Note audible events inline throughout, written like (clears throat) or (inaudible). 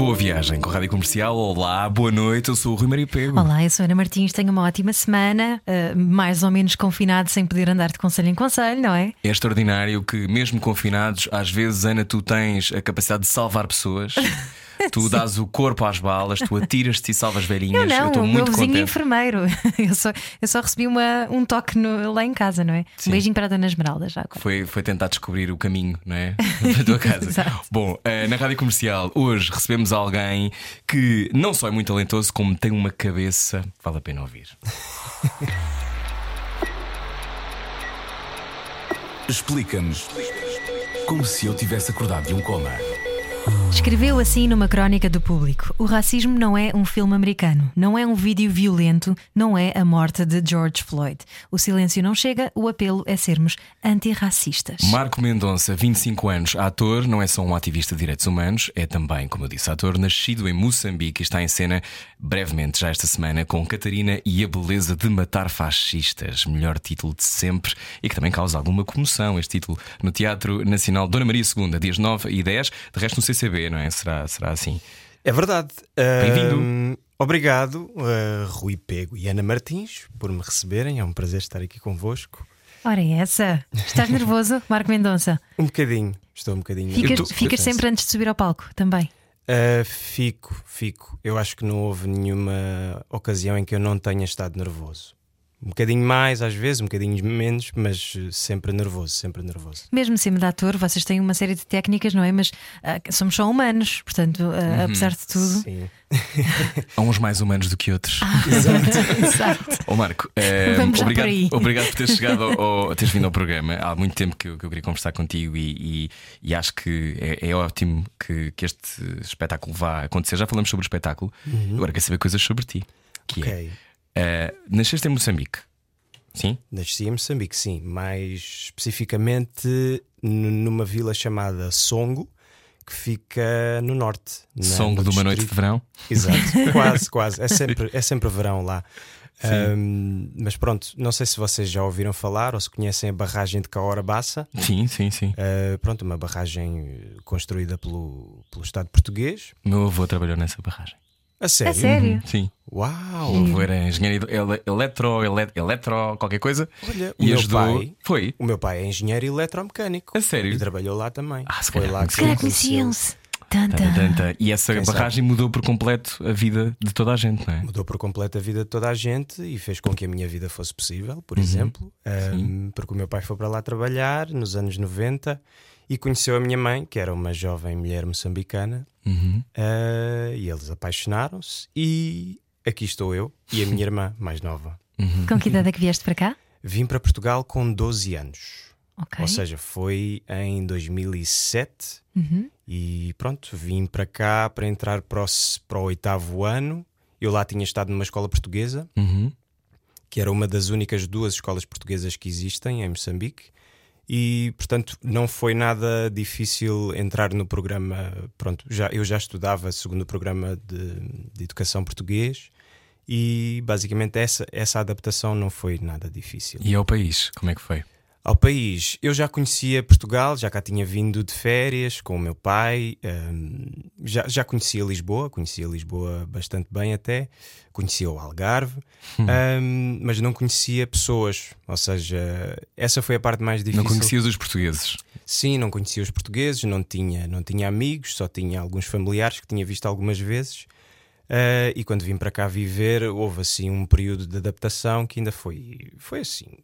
Boa viagem com a Rádio Comercial. Olá, boa noite. Eu sou o Rui Maria Pego. Olá, eu sou a Ana Martins. Tenho uma ótima semana, uh, mais ou menos confinado, sem poder andar de conselho em conselho, não é? É extraordinário que, mesmo confinados, às vezes, Ana, tu tens a capacidade de salvar pessoas. (laughs) (laughs) Tu dás o corpo às balas, tu atiras-te e salvas velhinhas. Eu não, eu estou o muito meu vizinho contente. enfermeiro. (laughs) Eu só, eu só recebi uma, um toque no- lá em casa, não é? Sim. Um beijinho para a Dona Esmeralda já. agora. Foi, foi tentar descobrir o caminho, não é? (laughs) Da tua casa. Exato. Bom, eh, na rádio comercial, hoje recebemos alguém que não só é muito talentoso, como tem uma cabeça. Vale a pena ouvir. Explica-nos como se eu tivesse acordado de um coma. Escreveu assim numa crónica do público: O racismo não é um filme americano, não é um vídeo violento, não é a morte de George Floyd. O silêncio não chega, o apelo é sermos antirracistas. Marco Mendonça, 25 anos, ator, não é só um ativista de direitos humanos, é também, como eu disse, ator, nascido em Moçambique e está em cena brevemente, já esta semana, com Catarina e a Beleza de Matar Fascistas. Melhor título de sempre e que também causa alguma comoção. Este título no Teatro Nacional Dona Maria II, dias 9 e 10, de resto no CCB, não é? Será, será assim. É verdade. Bem-vindo. Obrigado, uh, Rui Pego e Ana Martins, por me receberem. É um prazer estar aqui convosco. Ora, é essa. Estás nervoso, Marco Mendonça? Um bocadinho, estou um bocadinho. Ficas, tô- ficas sempre antes de subir ao palco também. Uh, fico, fico. Eu acho que não houve nenhuma ocasião em que eu não tenha estado nervoso. Um bocadinho mais, às vezes, um bocadinho menos, mas uh, sempre nervoso, sempre nervoso. Mesmo sendo de ator, vocês têm uma série de técnicas, não é? Mas ah, somos só humanos, portanto, ah, apesar de tudo. Sim. (laughs) Há uns mais humanos do que outros. (laughs) Exato. Ó Marco, eh, Vamos obrigado, por aí. obrigado por teres chegado (laughs) ao, ao- teres vindo ao programa. Há muito tempo que eu, que eu queria conversar contigo e, e- e acho que é, é ótimo que, que este espetáculo vá acontecer. Já falamos sobre o espetáculo, agora quero saber coisas sobre ti. Que é, Eh, nasceste em Moçambique, sim? Nasci em Moçambique, sim. Mais especificamente numa vila chamada Songo, que fica no norte. na- Songo no de uma noite de distrito- verão. Exato, (laughs) quase, quase. É sempre, é sempre verão lá. Ahm, mas pronto, não sei se vocês já ouviram falar ou se conhecem a barragem de Caora Bassa. Sim, sim, sim. Ah, pronto, uma barragem eh, construída pelo, pelo Estado português. Meu avô trabalhou nessa barragem. A sério? É sério? Sim. Uau! O avô era engenheiro ele- eletro, ele- eletro, qualquer coisa. Olha, o e meu ajudou. pai- Foi. O meu pai é engenheiro eletromecânico. A sério? E trabalhou lá também. Ah, se Foi calhar lá que Se calhar conheciam-se. Tanta. Tanta, tanta. E essa Quem sabe? barragem mudou por completo a vida de toda a gente, não é? Mudou por completo a vida de toda a gente e fez com que a minha vida fosse possível, por exemplo. Ahm, porque o meu pai foi para lá trabalhar nos anos 90 e conheceu a minha mãe, que era uma jovem mulher moçambicana, Uhum. ah, e eles apaixonaram-se. E aqui estou eu e a minha irmã mais nova. Com que idade é que vieste para cá? Vim para Portugal com 12 anos. Ok. Ou seja, foi em 2007 Uhum. e pronto, vim para cá para entrar para o, para o oitavo ano. Eu lá tinha estado numa escola portuguesa, Uhum. que era uma das únicas duas escolas portuguesas que existem em Moçambique. E, portanto, não foi nada difícil entrar no programa. Pronto, já, eu já estudava segundo o programa de, de educação português e, basicamente, essa, essa adaptação não foi nada difícil. E ao país, como é que foi? Ao país, eu já conhecia Portugal, já cá tinha vindo de férias com o meu pai, hum, já, já conhecia Lisboa, conhecia Lisboa bastante bem até, conhecia o Algarve, hum, mas não conhecia pessoas, ou seja, essa foi a parte mais difícil. Não conhecias os portugueses? Sim, não conhecia os portugueses, não tinha, não tinha amigos, só tinha alguns familiares que tinha visto algumas vezes. Ah, e quando vim para cá viver, houve assim um período de adaptação que ainda foi, foi assim.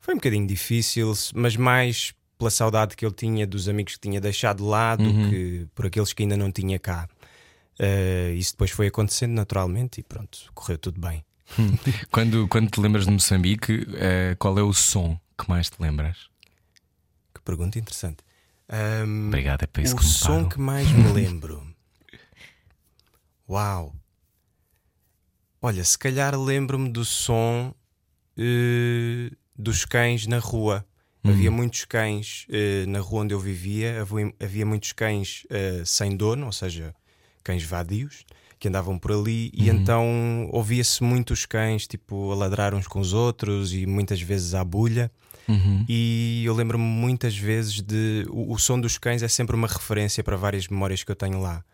Foi um bocadinho difícil, mas mais pela saudade que ele tinha dos amigos que tinha deixado lá do que por aqueles que ainda não tinha cá. Ah, isso depois foi acontecendo naturalmente e pronto, correu tudo bem. (laughs) Quando, quando te lembras de Moçambique, eh, qual é o som que mais te lembras? Que pergunta interessante. Ahm, Obrigado, é para isso o que me som que mais me (laughs) lembro. Uau! Olha, se calhar lembro-me do som eh, dos cães na rua. Havia muitos cães eh, na rua onde eu vivia, havia, muitos cães eh, sem dono, ou seja, cães vadios, que andavam por ali, e então ouvia-se muitos cães tipo a ladrar uns com os outros e muitas vezes à bulha. Uhum. E eu lembro-me muitas vezes de. O, o som dos cães é sempre uma referência para várias memórias que eu tenho lá.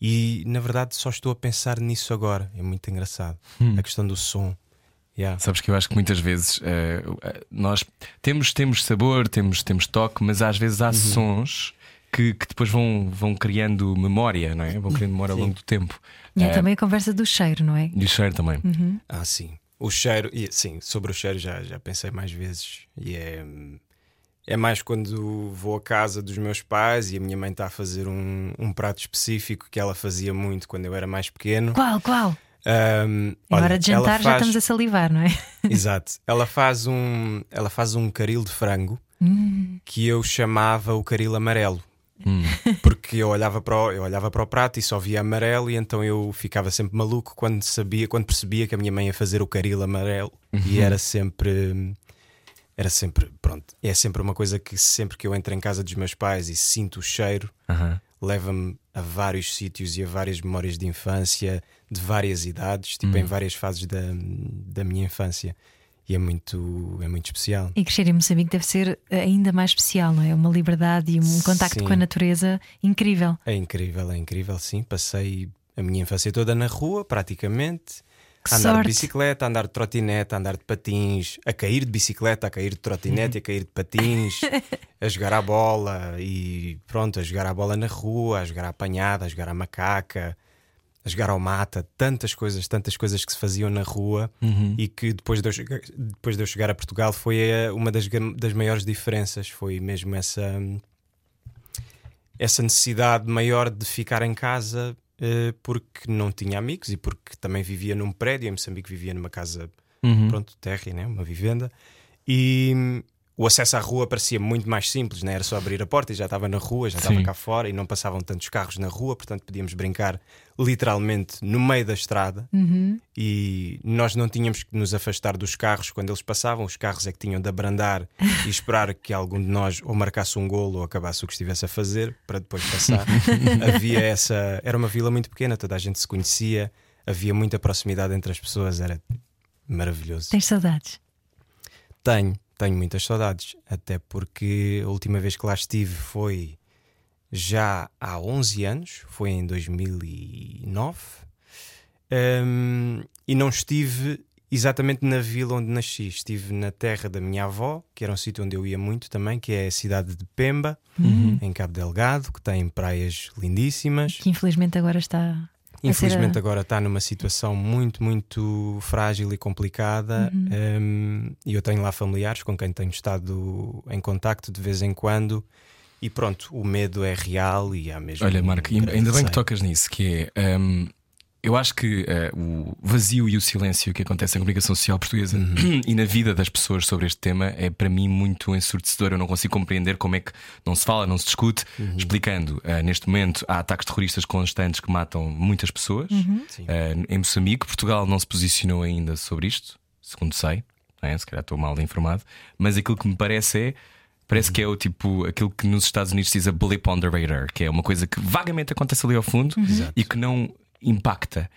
E na verdade só estou a pensar nisso agora. É muito engraçado. A questão do som. Yeah. Sabes que eu acho que muitas vezes eh, nós temos, temos sabor, temos, temos toque, mas às vezes Uhum. há sons que, que depois vão, vão criando memória, não é? Vão criando memória ao longo do tempo. E é Eh, também a conversa do cheiro, não é? E o cheiro também. Ah, sim. O cheiro, e, sim, sobre o cheiro já, já pensei mais vezes. E é, é mais quando vou à casa dos meus pais e a minha mãe está a fazer um, um prato específico que ela fazia muito quando eu era mais pequeno. Qual, qual? Ahm, É olha, hora de ela jantar, já faz- estamos a salivar, não é? (laughs) Exato. Ela faz um, ela faz um caril de frango Hum. que eu chamava o caril amarelo. Hum. (laughs) Porque eu olhava, para o, eu olhava para o prato e só via amarelo, e então eu ficava sempre maluco quando sabia, quando percebia que a minha mãe ia fazer o caril amarelo. E era sempre. Era sempre. Pronto. É sempre uma coisa que sempre que eu entro em casa dos meus pais e sinto o cheiro, Aham. leva-me a vários sítios e a várias memórias de infância, de várias idades, tipo em várias fases da, da minha infância. E é muito, é muito especial. E crescer em Moçambique deve ser ainda mais especial, não é? Uma liberdade e um contacto Sim. com a natureza incrível. É incrível, é incrível, sim. Passei a minha infância toda na rua, praticamente. Que A andar sorte. de bicicleta, a andar de trotinete, a andar de patins, a cair de bicicleta, a cair de trotinete, a cair de patins, (laughs) a jogar à bola e pronto, a jogar à bola na rua, a jogar à apanhada, a jogar à macaca, a jogar ao mata, tantas coisas, tantas coisas que se faziam na rua e que depois de eu chegar, depois de eu chegar a Portugal foi eh, uma das, das maiores diferenças, foi mesmo essa essa necessidade maior de ficar em casa eh, porque não tinha amigos e porque também vivia num prédio, em Moçambique vivia numa casa, Uhum. pronto, térrea, né? uma vivenda, e o acesso à rua parecia muito mais simples, né? era só abrir a porta e já estava na rua, já estava cá fora e não passavam tantos carros na rua, portanto podíamos brincar literalmente no meio da estrada Uhum. e nós não tínhamos que nos afastar dos carros quando eles passavam, os carros é que tinham de abrandar e esperar que algum de nós ou marcasse um golo ou acabasse o que estivesse a fazer para depois passar. (laughs) havia essa. Era uma vila muito pequena, toda a gente se conhecia, havia muita proximidade entre as pessoas, era maravilhoso. Tens saudades? Tenho, tenho muitas saudades, até porque a última vez que lá estive foi já há 11 anos, foi em 2009, Hum, e não estive exatamente na vila onde nasci, estive na terra da minha avó, que era um sítio onde eu ia muito também, que é a cidade de Pemba, em Cabo Delgado, que tem praias lindíssimas. Que infelizmente agora está. Infelizmente agora está numa situação muito, muito frágil e complicada. Um, e eu tenho lá familiares com quem tenho estado em contacto de vez em quando. E pronto, o medo é real e há mesmo. Olha, Marco, um ainda grande bem que tocas nisso, que é. hum, eu acho que eh, o vazio e o silêncio que acontece na comunicação social portuguesa Uhum. (clears throat) e na vida das pessoas sobre este tema é para mim muito ensurdecedor. Eu não consigo compreender como é que não se fala, não se discute. Uhum. Explicando, eh, neste momento há ataques terroristas constantes que matam muitas pessoas Sim. eh, em Moçambique. Portugal não se posicionou ainda sobre isto, segundo sei. é? Se calhar estou mal informado, mas aquilo que me parece é. Parece que é o tipo aquilo que nos Estados Unidos se diz a blip on the radar, que é uma coisa que vagamente acontece ali ao fundo e que não impacta.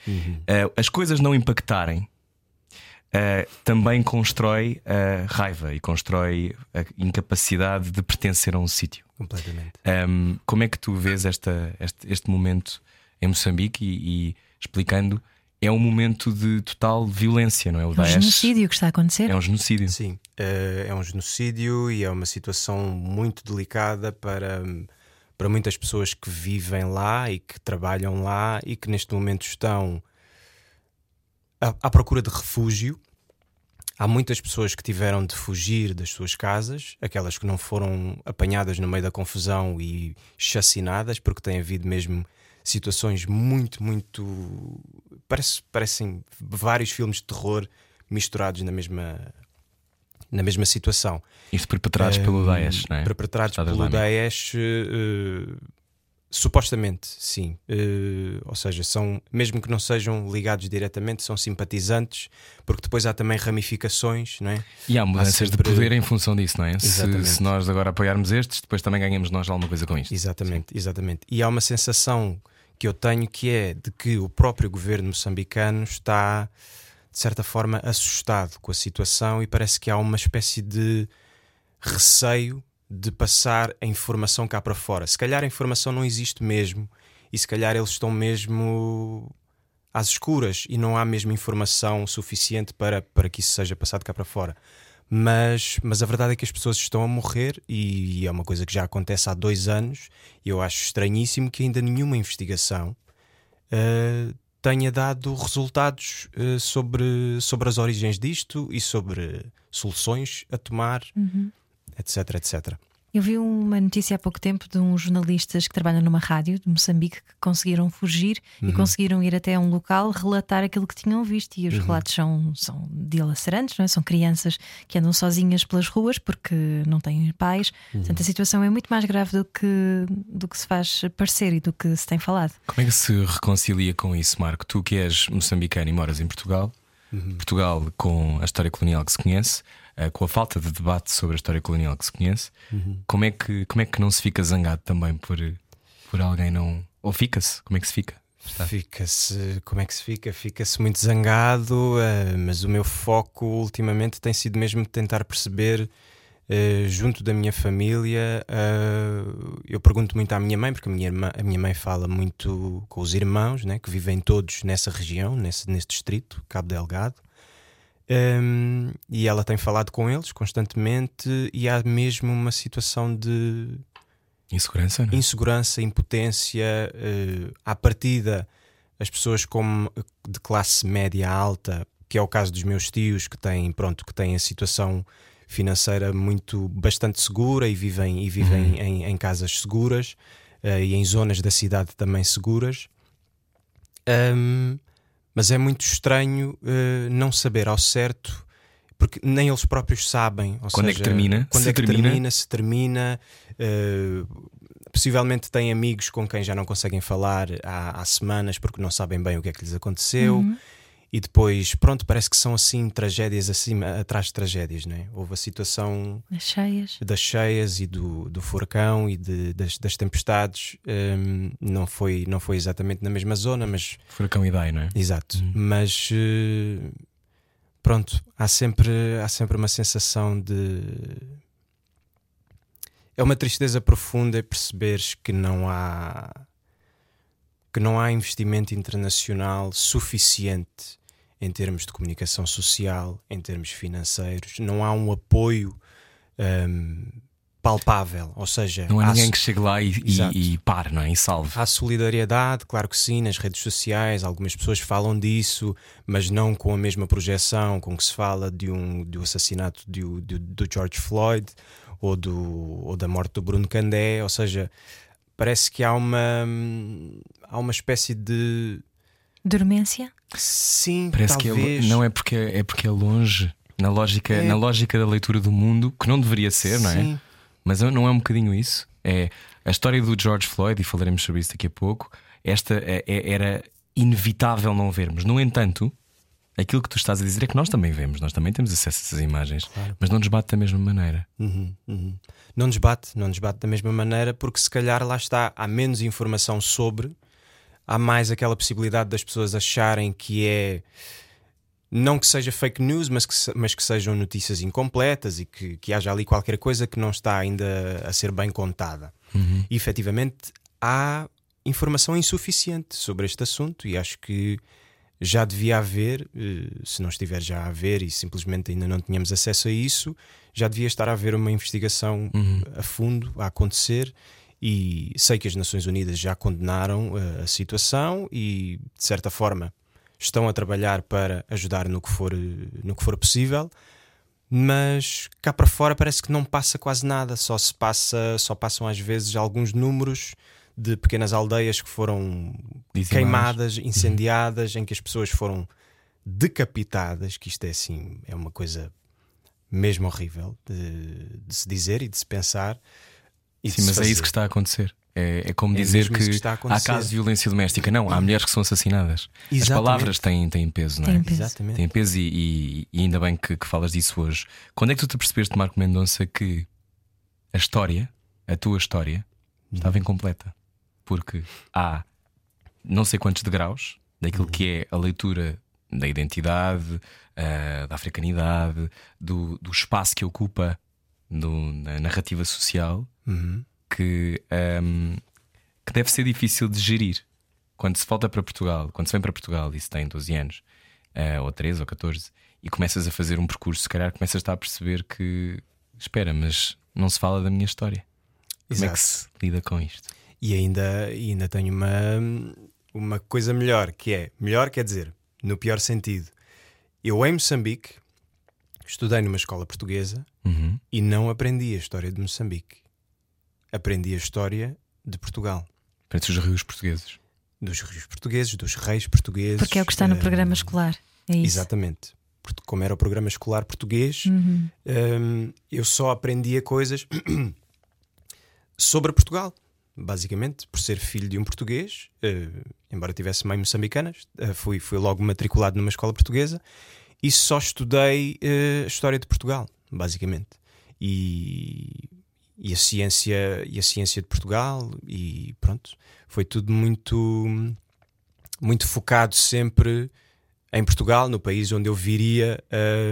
Eh, as coisas não impactarem eh, também constrói a raiva e constrói a incapacidade de pertencer a um sítio. Completamente. Um, como é que tu vês esta, este, este momento em Moçambique e, e explicando? É um momento de total violência, não é? O É um Daesh genocídio que está a acontecer. é um genocídio. Sim, é um genocídio e é uma situação muito delicada para, para muitas pessoas que vivem lá e que trabalham lá e que neste momento estão à, à procura de refúgio. Há muitas pessoas que tiveram de fugir das suas casas, aquelas que não foram apanhadas no meio da confusão e chacinadas, porque tem havido mesmo situações muito, muito. Parece, parecem vários filmes de terror misturados na mesma, na mesma situação. Isto perpetrados pelo Um, Daesh, não é? Perpetrados Estado pelo Islâmico. Daesh, eh, Supostamente, sim. Uh, ou seja, são, mesmo que não sejam ligados diretamente, são simpatizantes, porque depois há também ramificações, não é? E há mudanças sempre... de poder em função disso, não é? Se, se, nós agora apoiarmos estes, depois também ganhamos nós alguma coisa com isto. Exatamente, sim. exatamente. E há uma sensação que eu tenho que é de que o próprio governo moçambicano está, de certa forma, assustado com a situação e parece que há uma espécie de receio de passar a informação cá para fora. Se calhar a informação não existe mesmo e se calhar eles estão mesmo às escuras e não há mesmo informação suficiente para, para que isso seja passado cá para fora. Mas, mas a verdade é que as pessoas estão a morrer e é uma coisa que já acontece há dois anos e eu acho estranhíssimo que ainda nenhuma investigação uh, tenha dado resultados uh, sobre, sobre as origens disto e sobre soluções a tomar. Uhum etc, etc. Eu vi uma notícia há pouco tempo de uns jornalistas que trabalham numa rádio de Moçambique que conseguiram fugir uhum. e conseguiram ir até um local relatar aquilo que tinham visto. E os uhum. relatos são, são dilacerantes, não é? são crianças que andam sozinhas pelas ruas porque não têm pais. Uhum. Portanto, a situação é muito mais grave do que, do que se faz parecer e do que se tem falado. Como é que se reconcilia com isso, Marco? Tu que és moçambicano e moras em Portugal, uhum. Portugal com a história colonial que se conhece com a falta de debate sobre a história colonial que se conhece, uhum. como, é que, como é que não se fica zangado também por, por alguém não. Ou fica-se? Como é que se fica? Fica-se, como é que se fica? Fica-se muito zangado, uh, mas o meu foco ultimamente tem sido mesmo tentar perceber, uh, junto da minha família. Eu pergunto muito à minha mãe, porque a minha, irmã, a minha mãe fala muito com os irmãos, né, que vivem todos nessa região, nesse, nesse distrito, Cabo Delgado. Um, e ela tem falado com eles constantemente e há mesmo uma situação de insegurança, é? insegurança, impotência. Uh, à partida, as pessoas como de classe média alta, que é o caso dos meus tios, que têm, pronto, que têm a situação financeira muito bastante segura e vivem, e vivem uhum. em, em, casas seguras uh, e em zonas da cidade também seguras. Um, mas é muito estranho uh, não saber ao certo, porque nem eles próprios sabem. quando seja, é que termina? Quando se é que termina, termina se termina. Uh, possivelmente têm amigos com quem já não conseguem falar há, há, semanas porque não sabem bem o que é que lhes aconteceu. Uhum e depois, pronto, parece que são assim tragédias acima, atrás de tragédias, não é? Houve a situação das cheias, das cheias e do, do furacão e de, das, das tempestades. Um, não, foi, não foi exatamente na mesma zona, mas. Furacão Idai, não é? Exato. Hum. Mas uh, pronto, há sempre, há sempre uma sensação de. É uma tristeza profunda perceberes que não há que não há investimento internacional suficiente em termos de comunicação social, em termos financeiros, não há um apoio um, palpável, ou seja, não há ninguém que chegue lá e, e, e pare, não é? E salve. Há solidariedade, claro que sim, nas redes sociais, algumas pessoas falam disso, mas não com a mesma projeção com que se fala de um, do assassinato de, do George Floyd ou, do, ou da morte do Bruno Candé, ou seja, parece que há uma, há uma espécie de dormência Sim, Parece talvez. que é, não é porque é porque é longe na lógica, é. na lógica da leitura do mundo, que não deveria ser, não é? Mas não é um bocadinho isso. É a história do George Floyd, e falaremos sobre isso daqui a pouco. Esta é, é, era inevitável não vermos. No entanto, aquilo que tu estás a dizer é que nós também vemos, nós também temos acesso a essas imagens, claro. mas não nos bate da mesma maneira. Uhum, uhum. Não nos bate, não nos bate da mesma maneira, porque se calhar lá está, há menos informação sobre há mais aquela possibilidade das pessoas acharem que é não que seja fake news, mas que, mas que sejam notícias incompletas e que, que haja ali qualquer coisa que não está ainda a ser bem contada. Uhum. E efetivamente há informação insuficiente sobre este assunto e acho que já devia haver, eh, se não estiver já a haver e simplesmente ainda não tínhamos acesso a isso, já devia estar a haver uma investigação uhum. a fundo a acontecer e sei que as Nações Unidas já condenaram uh, a situação e, de certa forma, estão a trabalhar para ajudar no que for, no que for possível. Mas cá para fora parece que não passa quase nada, só se passa, só passam às vezes alguns números de pequenas aldeias que foram Dizimadas. queimadas, uhum. incendiadas, em que as pessoas foram decapitadas, que isto é assim, é uma coisa mesmo horrível de, de se dizer e de se pensar. Sim, mas é isso que está a acontecer. É, é como É dizer que, que há casos de violência doméstica. Não, há mulheres que são assassinadas. As Exatamente. palavras têm, têm peso, não é? Têm peso. Exatamente. Tem peso e, e- e ainda bem que, que falas disso hoje. Quando é que tu te percebeste, Marco Mendonça, que a história, a tua história, estava incompleta? Porque há não sei quantos degraus daquilo que é a leitura da identidade, ah, da africanidade, do, do espaço que ocupa no- na narrativa social, Uhum. que, ahm, que deve ser difícil de gerir. Quando se volta para Portugal, quando se vem para Portugal e se tem 12 anos, ah, ou 13 ou 14, e começas a fazer um percurso, se calhar começas a estar a perceber que espera, mas não se fala da minha história. Como é que Exato. se lida com isto? E ainda, ainda tenho uma, uma coisa melhor, que é melhor quer dizer, no pior sentido. Eu em Moçambique estudei numa escola portuguesa Uhum. e não aprendi a história de Moçambique. Aprendi a história de Portugal, Parece os rios portugueses. dos rios portugueses, dos reis portugueses. Porque é o que está no eh, programa escolar. É isso. Exatamente. Porque como era o programa escolar português, Uhum. hum, eu só aprendia coisas (clears throat) sobre Portugal. Basicamente, por ser filho de um português, eh, embora tivesse mãe moçambicanas, eh, fui, fui logo matriculado numa escola portuguesa e só estudei eh, a história de Portugal, basicamente. E, e a ciência e a ciência de Portugal e pronto, foi tudo muito muito focado sempre em Portugal, no país onde eu viria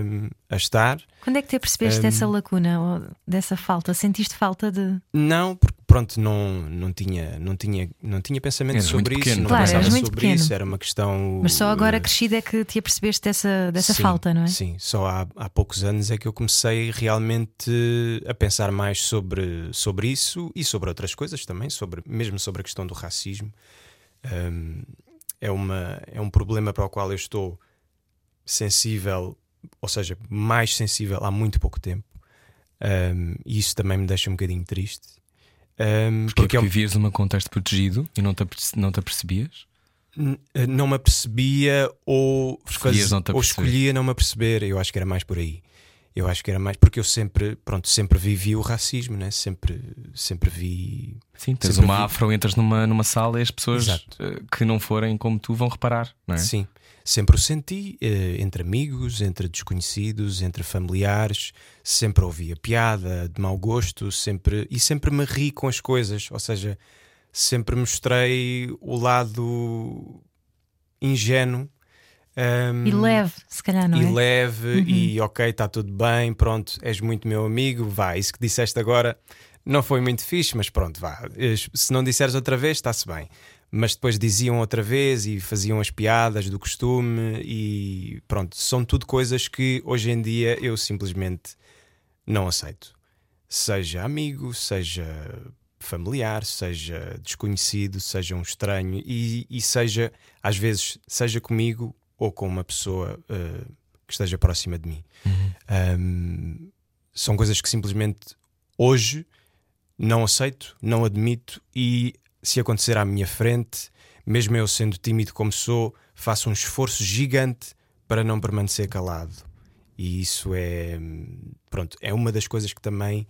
hum, a estar. Quando é que te apercebeste Hum. dessa lacuna ou dessa falta? Sentiste falta de. Não, porque pronto, não, não, tinha, não, tinha, não tinha pensamento muito sobre isso, pequeno, não Claro, pensava sobre pequeno. isso, era uma questão. Mas só agora eh, crescida é que te apercebeste dessa, dessa sim, falta, não é? Sim, só há, há poucos anos é que eu comecei realmente a pensar mais sobre, sobre isso e sobre outras coisas também, sobre, mesmo sobre a questão do racismo. Hum, é, uma, é um problema para o qual eu estou sensível, ou seja, mais sensível há muito pouco tempo. Hum, e isso também me deixa um bocadinho triste. Hum, Porque, porque é um- vivias num contexto protegido e não te, não te apercebias? Eh, não me apercebia ou, faz- ou escolhia não me aperceber. Eu acho que era mais por aí. Eu acho que era mais porque eu sempre, pronto, sempre vivi o racismo, né? Sempre, sempre vi. Sim, tens uma vi- afro, entras numa, numa sala e as pessoas Exato. eh, que não forem como tu vão reparar, não é? Sim, sempre o senti eh, entre amigos, entre desconhecidos, entre familiares. Sempre ouvia piada de mau gosto, sempre e sempre me ri com as coisas. Ou seja, sempre mostrei o lado ingênuo. Hum, E leve, se calhar, não e é? leve e ok, está tudo bem, pronto, és muito meu amigo, vá, isso que disseste agora não foi muito fixe, mas pronto, vá, se não disseres outra vez, está-se bem. Mas depois diziam outra vez e faziam as piadas do costume e pronto, são tudo coisas que hoje em dia eu simplesmente não aceito. Seja amigo, seja familiar, seja desconhecido, seja um estranho e, e seja, às vezes, seja comigo ou com uma pessoa eh, que esteja próxima de mim. Um, são coisas que simplesmente hoje não aceito, não admito e se acontecer à minha frente, mesmo eu sendo tímido como sou, faço um esforço gigante para não permanecer calado. E isso é pronto, é uma das coisas que também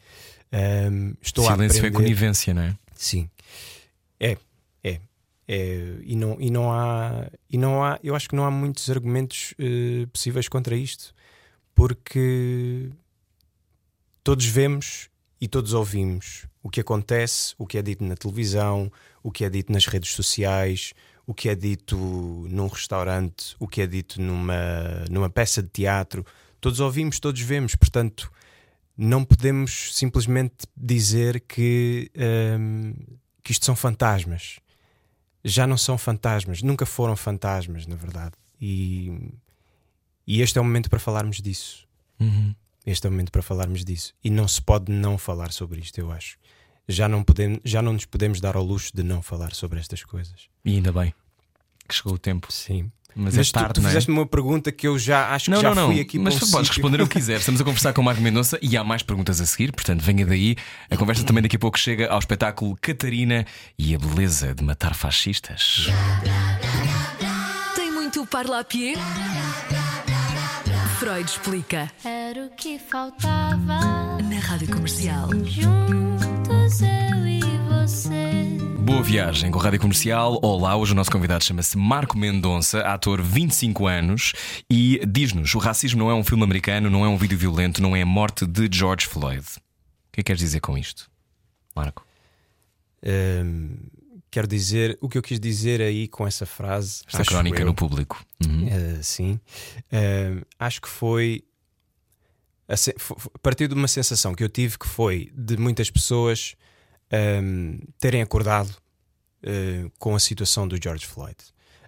hum, estou a Silêncio é aprender. conivência, não é? Sim. É, é. E, não, e não há e não há eu acho que não há muitos argumentos eh, possíveis contra isto porque todos vemos e todos ouvimos o que acontece o que é dito na televisão o que é dito nas redes sociais o que é dito num restaurante o que é dito numa numa peça de teatro todos ouvimos todos vemos portanto não podemos simplesmente dizer que hum, que isto são fantasmas já não são fantasmas, nunca foram fantasmas, na verdade. E, e este é o momento para falarmos disso. Uhum. Este é o momento para falarmos disso. E não se pode não falar sobre isto, eu acho. Já não, podemos, já não nos podemos dar ao luxo de não falar sobre estas coisas. E ainda bem que chegou o tempo. Sim. Mas, Mas é tu, tarde, tu não é? fizeste-me uma pergunta que eu já acho Não, que já não, não. fui aqui Mas para um podes sítio. responder o que (laughs) quiser. Estamos a conversar com o Marco Mendonça e há mais perguntas a seguir, portanto, venha daí. A conversa também daqui a pouco chega ao espetáculo Catarina e a beleza de matar fascistas. Tem muito parlapié? Freud explica. Era o que faltava. Na Rádio Comercial. Juntos eu e você. Boa viagem com a Rádio Comercial. Olá, hoje o nosso convidado chama-se Marco Mendonça, ator 25 anos, e diz-nos: o racismo não é um filme americano, não é um vídeo violento, não é a morte de George Floyd. O que é que queres dizer com isto, Marco? Hum, quero dizer o que eu quis dizer aí com essa frase. Esta crónica eu, no público. Uhum. eh, sim. Hum, acho que foi a, a partir de uma sensação que eu tive que foi de muitas pessoas hum, terem acordado eh, com a situação do George Floyd.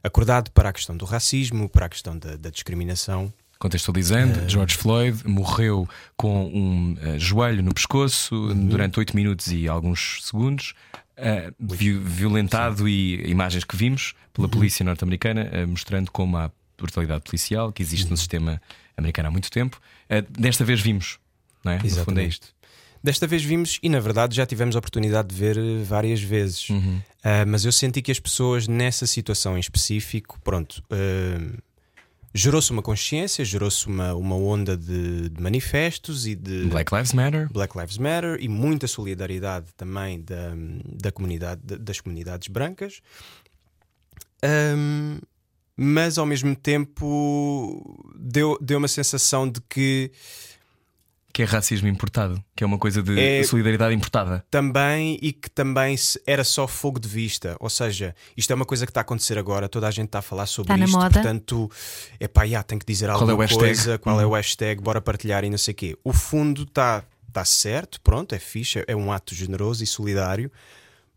Acordado para a questão do racismo, para a questão da, da discriminação. Contextualizando, George Floyd morreu com um eh, joelho no pescoço durante 8 minutos e alguns segundos, eh, vi- violentado e imagens que vimos pela polícia norte-americana, eh, mostrando como há brutalidade policial que existe no sistema americano há muito tempo. Eh, desta vez vimos, não é? No fundo é Exatamente. isto. Desta vez vimos, e na verdade já tivemos a oportunidade de ver eh, várias vezes. Ah, mas eu senti que as pessoas nessa situação em específico, pronto, ah, gerou-se uma consciência, gerou-se uma, uma onda de, de manifestos e de Black Lives Matter. Black Lives Matter e muita solidariedade também da, da comunidade, da- das comunidades brancas. Ahm, mas ao mesmo tempo deu, deu uma sensação de que Que é racismo importado, que é uma coisa de É- solidariedade importada. também e que também era só fogo de vista. Ou seja, isto é uma coisa que está a acontecer agora, toda a gente está a falar sobre Está na isto, moda. portanto, é pá, já, tem que dizer Qual alguma é o hashtag? coisa, qual é o hashtag, bora partilhar e não sei o quê. O fundo está tá certo, pronto, é fixe, é um ato generoso e solidário.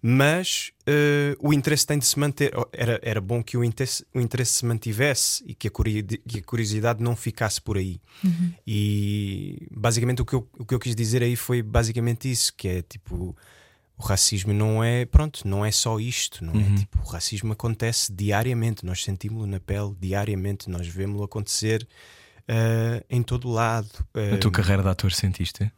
Mas eh, o interesse tem de se manter. Oh, Era, era bom que o interesse, o interesse se mantivesse e que a, que a curiosidade não ficasse por aí. E basicamente o que, eu, o que eu quis dizer aí foi basicamente isso: que é tipo, o racismo não é, pronto, não é só isto, não é? Tipo, o racismo acontece diariamente, nós sentimos-lo na pele diariamente, nós vemos-lo acontecer eh, em todo lado. A tua carreira de ator sentiste?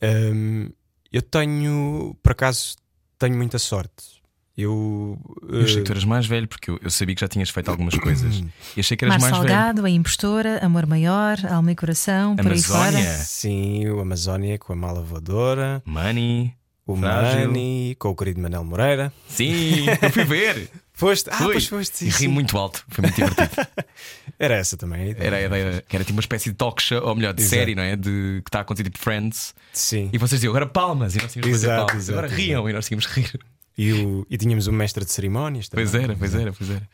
Hum, eu tenho, por acaso, tenho muita sorte. Eu, Eu achei eh, que tu eras mais velho, porque eu, eu sabia que já tinhas feito algumas coisas. (coughs) E achei que eras Mar mais velho. Salgado, a impostora, Amor Maior, Alma e Coração, por aí Amazónia. fora. sim, o Amazónia com a mala voadora, Money. o Frágil. Mani com o querido Manel Moreira. Sim, eu fui ver. (laughs) Foste? Ah, Fui. pois foste. sim, e ri sim. muito alto. Foi muito divertido. (laughs) Era essa também a ideia. Era a ideia que era tipo uma espécie de talk show, ou melhor, de Exato. série, não é? De, que está a acontecer tipo Friends. Sim. E vocês diziam agora palmas. E nós tínhamos fazer Exato, palmas. exato, agora riam e nós tínhamos que rir. E, o- e tínhamos um mestre de cerimónias também. Pois era, pois era, pois era.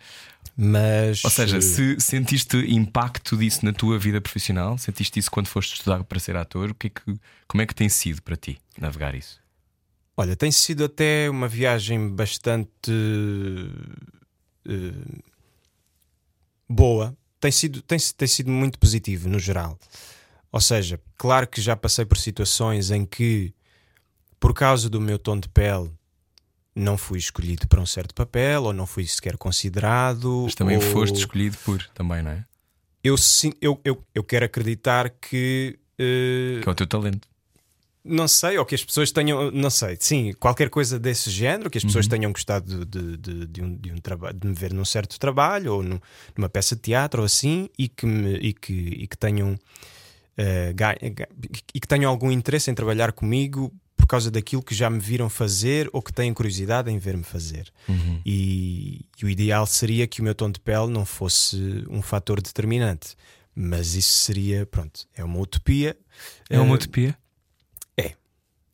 Mas. Ou seja, se sentiste impacto disso na tua vida profissional, sentiste isso quando foste estudar para ser ator, o que é que, como é que tem sido para ti navegar isso? Olha, tem sido até uma viagem bastante eh, boa. Tem sido, tem, tem sido muito positivo no geral. Ou seja, claro que já passei por situações em que, por causa do meu tom de pele, não fui escolhido para um certo papel ou não fui sequer considerado. Mas também ou- foste escolhido por, também, não é? Eu, sim- eu, eu, eu quero acreditar que. eh, Que é o teu talento. Não sei, ou que as pessoas tenham, não sei, sim, qualquer coisa desse género, que as pessoas tenham gostado de, de, de um, de, um traba- de me ver num certo trabalho ou num- numa peça de teatro ou assim e que, me, e que, e que tenham ga- ga- e que tenham algum interesse em trabalhar comigo por causa daquilo que já me viram fazer ou que têm curiosidade em ver-me fazer. E, e o ideal seria que o meu tom de pele não fosse um fator determinante. Mas isso seria, pronto, é uma utopia. É uma Eh, utopia?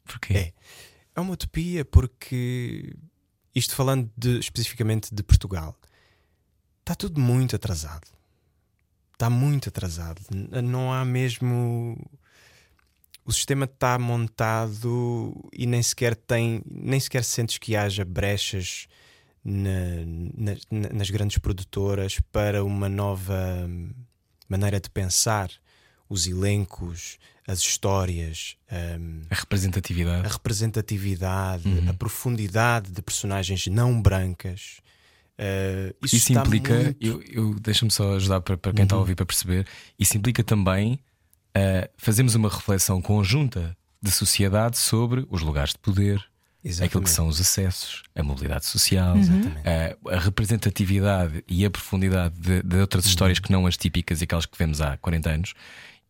É. Porquê? É. É uma utopia porque, isto falando de- especificamente de Portugal, está tudo muito atrasado. Está muito atrasado. Não há mesmo. O sistema está montado e nem sequer tem, nem sequer sentes que haja brechas na- na- na- nas grandes produtoras para uma nova maneira de pensar os elencos, as histórias, hum, A representatividade. a representatividade, Uhum. a profundidade de personagens não brancas. Uh, isso Isso implica, muito- eu, eu- deixa-me só ajudar para, para quem está a ouvir para perceber, isso implica também uh, fazermos uma reflexão conjunta de sociedade sobre os lugares de poder, Exatamente. aquilo que são os acessos, a mobilidade social, Exatamente. uh, a representatividade e a profundidade de, de outras histórias que não as típicas e aquelas que vemos há 40 anos.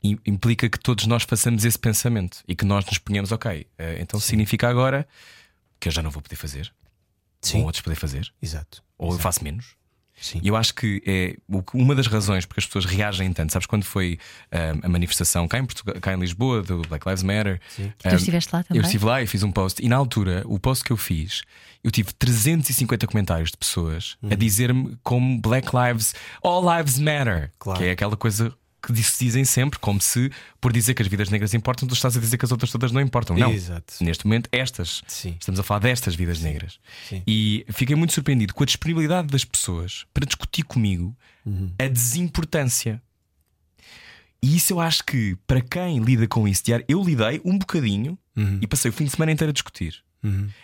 Im- Implica que todos nós façamos esse pensamento e que nós nos ponhamos, ok, uh, então significa agora que eu já não vou poder fazer, Sim. com outros poder fazer, Exato. ou eu faço menos. Sim. E eu acho que é uma das razões porque as pessoas reagem tanto. Sabes quando foi ah, a manifestação cá em, Portugal, cá em Lisboa do Black Lives Matter? Tu Ah, estiveste lá também? Eu estive lá e fiz um post, e na altura, o post que eu fiz, eu tive 350 comentários de pessoas Uhum. a dizer-me como Black Lives, All Lives Matter, Claro. que é aquela coisa que se dizem sempre, como se por dizer que as vidas negras importam, tu estás a dizer que as outras todas não importam. Não. Exato. Neste momento, estas. Sim. Estamos a falar destas vidas negras. Sim. E fiquei muito surpreendido com a disponibilidade das pessoas para discutir comigo Uhum. a desimportância. E isso eu acho que, para quem lida com isso diário, eu lidei um bocadinho Uhum. e passei o fim de semana inteiro a discutir.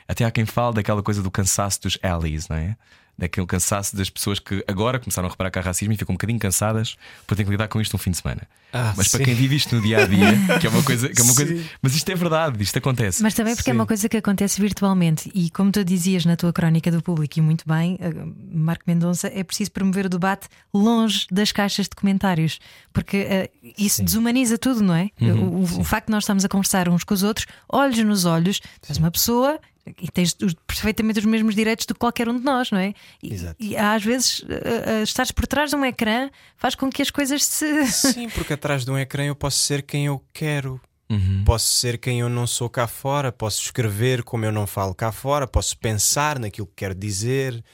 Até há quem fale daquela coisa do cansaço dos allies, não é? Daquele cansaço das pessoas que agora começaram a reparar que há racismo e ficam um bocadinho cansadas por terem que lidar com isto um fim de semana. Ah, Mas para sim. quem vive isto no dia a dia, que é uma coisa. Que é uma coisa Sim. mas isto é verdade, isto acontece. Mas também porque é Sim. uma coisa que acontece virtualmente e como tu dizias na tua crónica do público e muito bem, eh, Marco Mendonça, é preciso promover o debate longe das caixas de comentários, porque eh, isso desumaniza tudo, não é? o, o- o facto de nós estarmos a conversar uns com os outros, olhos nos olhos, tu és uma pessoa e tens os- perfeitamente os mesmos direitos do que qualquer um de nós, não é? E, Exato. e às vezes eh, eh, estares por trás de um ecrã faz com que as coisas se. Sim, porque (laughs) atrás de um ecrã eu posso ser quem eu quero. Uhum. Posso ser quem eu não sou cá fora, posso escrever como eu não falo cá fora, posso pensar naquilo que quero dizer,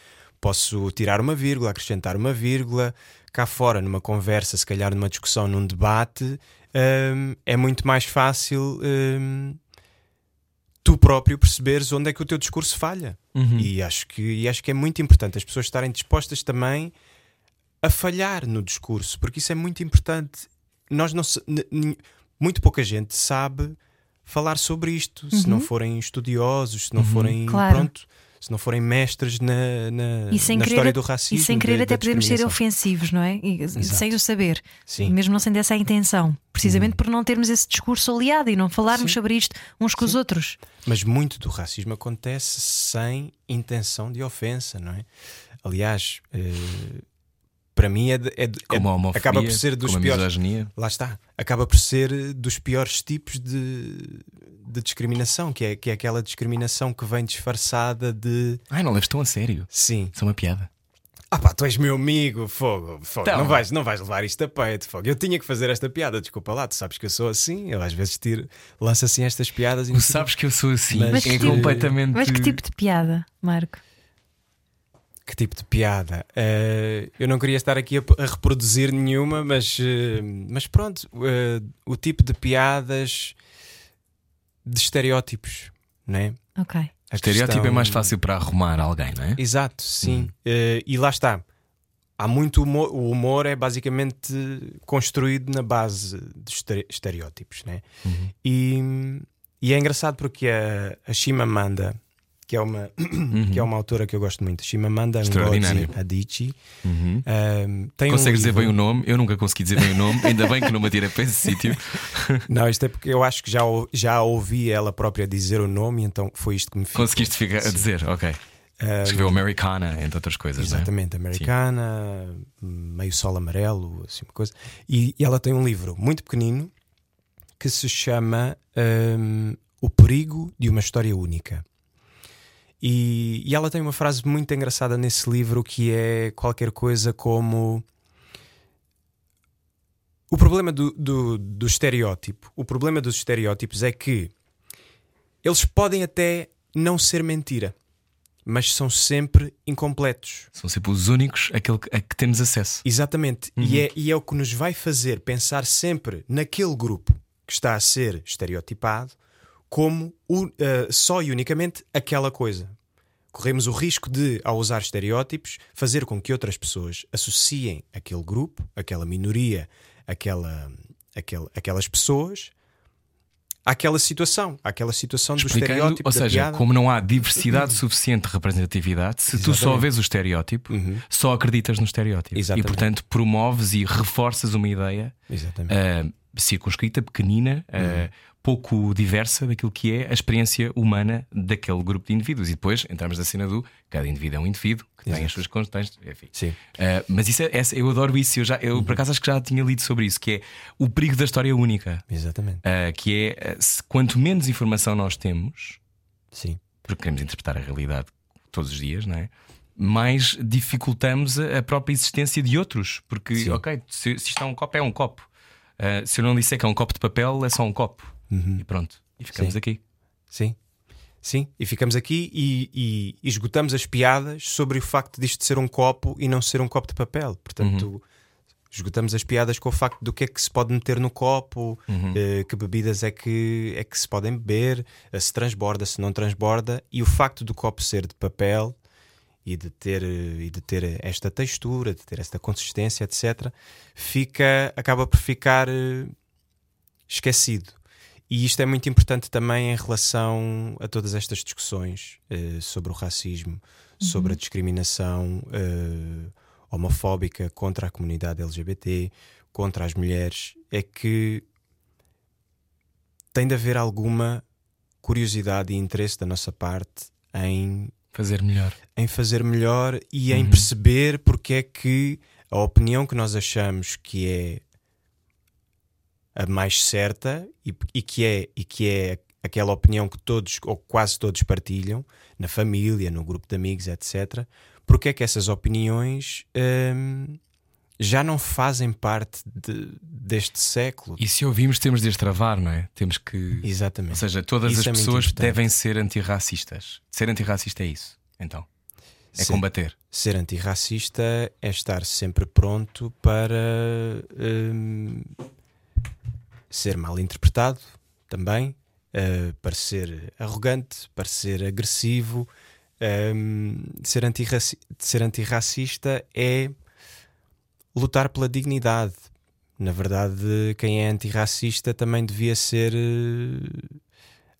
posso tirar uma vírgula, acrescentar uma vírgula. Cá fora, numa conversa, se calhar numa discussão, num debate, hum, é muito mais fácil hum, tu próprio perceberes onde é que o teu discurso falha. Uhum. E, acho que, e acho que é muito importante as pessoas estarem dispostas também a falhar no discurso, porque isso é muito importante. Nós não se- muito pouca gente sabe falar sobre isto, se não forem estudiosos, se não forem Uhum. Claro. pronto, se não forem mestres na, na, E sem na querer, história do racismo. e sem querer da- até da podemos ser ofensivos, não é? E, sem o saber, Sim. Uhum. mesmo não sendo essa a intenção, precisamente por não termos esse discurso aliado e não falarmos sobre isto uns com os outros. Mas muito do racismo acontece sem intenção de ofensa, não é? Aliás, eh, para mim é, de- é de- é- Como a homofobia, acaba por ser dos como a piores. misoginia. Lá está. Acaba por ser eh, dos piores tipos de, de discriminação, que é, que é aquela discriminação que vem disfarçada de Ai, não leves tão a sério. sim. Isso é uma piada. Ah pá, tu és meu amigo, fogo, fogo. Então. Não, vais, não vais levar isto a peito, fogo. Eu tinha que fazer esta piada, desculpa lá, tu sabes que eu sou assim, eu às vezes tiro, lanço assim estas piadas e Tu sabes que eu sou assim. Mas é que- completamente. Mas que tipo de piada, Marco? Que tipo de piada? Eh, eu não queria estar aqui a, a reproduzir nenhuma, mas, eh, mas pronto, eh, o tipo de piadas de estereótipos, não é? Ok. A Estereótipo é questão- mais fácil para arrumar alguém, não é? Exato, sim. Eh, e lá está. Há muito humor. O humor é basicamente construído na base de estere- estereótipos, né? Uhum. E, e é engraçado porque a, a Chimamanda, que é, uma, (clears throat) que é uma autora que eu gosto muito, Chimamanda Ngozi. Adichie, Uhum. tem Consegues um dizer bem o nome? Eu nunca consegui dizer bem o nome, ainda bem que não me atira para esse sítio. (laughs) Não, isto é porque eu acho que já, já ouvi ela própria dizer o nome, então foi isto que me ficou. Conseguiste ficar a dizer, ok. Ehm, Escreveu Americana, entre outras coisas, é? Exatamente, americana, meio sol amarelo, assim uma coisa. E, e ela tem um livro muito pequenino que se chama hum, O Perigo de uma História Única. E, e ela tem uma frase muito engraçada nesse livro que é qualquer coisa como. O problema do, do, do estereótipo, o problema dos estereótipos é que eles podem até não ser mentira, mas são sempre incompletos. São sempre os únicos aquele que- a que temos acesso. Exatamente. E, é, e é o que nos vai fazer pensar sempre naquele grupo que está a ser estereotipado como eh, só e unicamente aquela coisa. Corremos o risco de, ao usar estereótipos, fazer com que outras pessoas associem aquele grupo, aquela minoria, aquela, aquele, aquelas pessoas àquela situação, àquela situação do estereótipo. ou seja, piada. como não há diversidade suficiente de representatividade, se tu só Exatamente. Uhum. vês o estereótipo, só acreditas no estereótipo. Exatamente. E portanto promoves e reforças uma ideia Exatamente. ah, circunscrita, pequenina, ah, Uhum. Pouco diversa daquilo que é a experiência humana daquele grupo de indivíduos. E depois entramos na cena do cada indivíduo é um indivíduo que tem as suas constantes. Enfim. Sim. Ah, mas isso é, essa- eu adoro isso. Eu, já, eu por acaso acho que já tinha lido sobre isso, que é o perigo da história única. Exatamente. Ah, que é ah, se, quanto menos informação nós temos, Sim. porque queremos interpretar a realidade todos os dias, não é? mais dificultamos a a própria existência de outros. Porque, Sim. ok, se, se isto é um copo, é um copo. Uh, se eu não disser que é um copo de papel, é só um copo. E pronto. E ficamos Sim. aqui. Sim. Sim, e ficamos aqui e, e esgotamos as piadas sobre o facto disto ser um copo e não ser um copo de papel. Portanto, esgotamos as piadas com o facto do que é que se pode meter no copo, eh, que bebidas é que, é que se podem beber, eh, se transborda, se não transborda, e o facto do copo ser de papel e de ter, eh, e de ter esta textura, de ter esta consistência, etc., fica, acaba por ficar eh, esquecido. E isto é muito importante também em relação a todas estas discussões eh, sobre o racismo, sobre a discriminação eh, homofóbica contra a comunidade LGBT, contra as mulheres, é que tem de haver alguma curiosidade e interesse da nossa parte em Fazer melhor. em fazer melhor e em perceber porque é que a opinião que nós achamos que é a mais certa e, e que é e que é aquela opinião que todos ou quase todos partilham na família, no grupo de amigos, etc. Porque é que essas opiniões hum, já não fazem parte de- deste século? E se ouvimos, temos de as travar, não é? Temos que. Exatamente. Ou seja, todas Isso as é pessoas devem ser antirracistas. Ser antirracista é isso. Então. É Sim. combater. Ser antirracista é estar sempre pronto para hum, ser mal interpretado também, uh, para ser arrogante, para ser agressivo. hum, ser, antirraci ser antirracista é lutar pela dignidade. Na verdade, quem é antirracista também devia ser eh,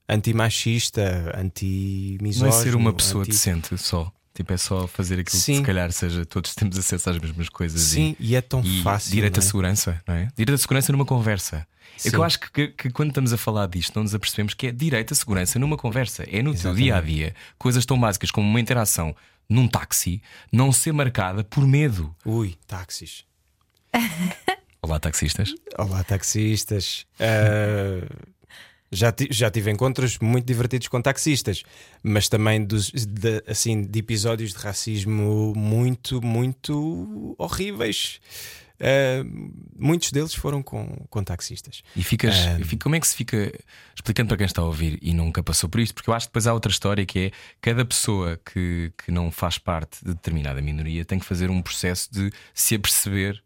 antimachista, anti-misógino. Não é ser uma pessoa anti- decente só. Tipo, é só fazer aquilo que Sim. se calhar seja todos temos acesso às mesmas coisas. e- Sim, e é tão e fácil. direito à é? segurança, não é? Direito à segurança numa conversa. É Sim. que eu acho que, que- quando estamos a falar disto, não nos apercebemos que é direito à segurança numa conversa. É no teu dia a dia, coisas tão básicas como uma interação num táxi não ser marcada por medo. Ui, táxis. (laughs) Olá, taxistas. Olá, taxistas. Ah, já, já tive encontros muito divertidos com taxistas, mas também dos, de, assim, de episódios de racismo muito, muito horríveis. Ah, muitos deles foram com, com taxistas. E ficas, Ah. e fica- como é que se fica explicando para quem está a ouvir e nunca passou por isto? Porque eu acho que depois há outra história que é cada pessoa que, que não faz parte de determinada minoria tem que fazer um processo de se aperceber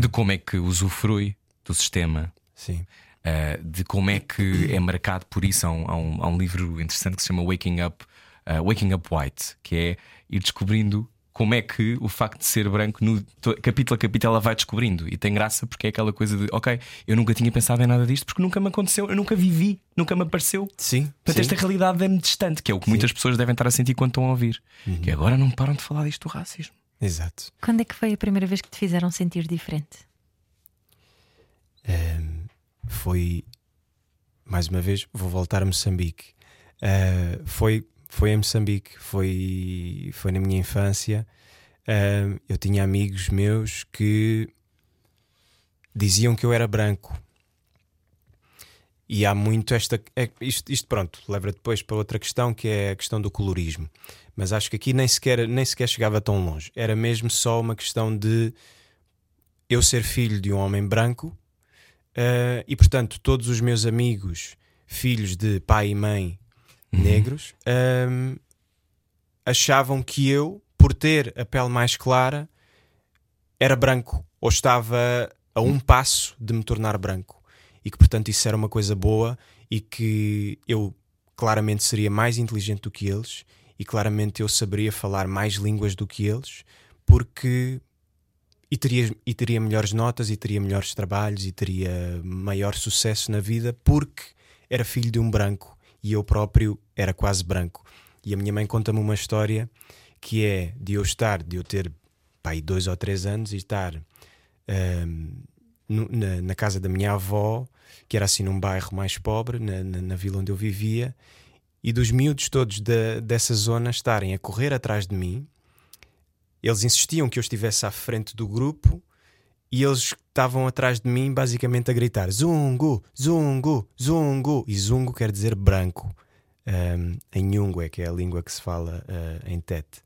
de como é que usufrui do sistema, Sim. uh, de como é que é marcado por isso. Há um, há um- há um livro interessante que se chama Waking Up, uh, Waking Up White, que é ir descobrindo como é que o facto de ser branco, no, capítulo a capítulo, ela vai descobrindo. E tem graça porque é aquela coisa de, ok, eu nunca tinha pensado em nada disto porque nunca me aconteceu, eu nunca vivi, nunca me apareceu. Sim. Portanto, sim. esta realidade é-me distante, que é o que muitas pessoas devem estar a sentir quando estão a ouvir. Que agora não param de falar disto do racismo. Exato. Quando é que foi a primeira vez que te fizeram sentir diferente? Um, foi mais uma vez vou voltar a Moçambique Uh, foi foi em Moçambique foi foi na minha infância. Eu tinha amigos meus que diziam que eu era branco. E há muito esta é- isto, isto pronto leva depois para outra questão que é a questão do colorismo. Mas acho que aqui nem sequer nem sequer chegava tão longe. Era mesmo só uma questão de eu ser filho de um homem branco Uh, e portanto, todos os meus amigos, filhos de pai e mãe negros, um, achavam que eu, por ter a pele mais clara, era branco ou estava a um passo de me tornar branco. E que portanto isso era uma coisa boa e que eu claramente seria mais inteligente do que eles e claramente eu saberia falar mais línguas do que eles porque e teria, e teria melhores notas e teria melhores trabalhos e teria maior sucesso na vida porque era filho de um branco e eu próprio era quase branco. E a minha mãe conta-me uma história que é de eu estar, de eu ter pai, dois ou três anos e estar ahm, no- na, na casa da minha avó, que era assim num bairro mais pobre, na, na, na vila onde eu vivia, e dos miúdos todos da, dessa zona estarem a correr atrás de mim eles insistiam que eu estivesse à frente do grupo e eles estavam atrás de mim basicamente a gritar Zungo, Zungo, Zungo. E Zungo quer dizer branco um, em Nhungwe, que é a língua que se fala uh, em Tete.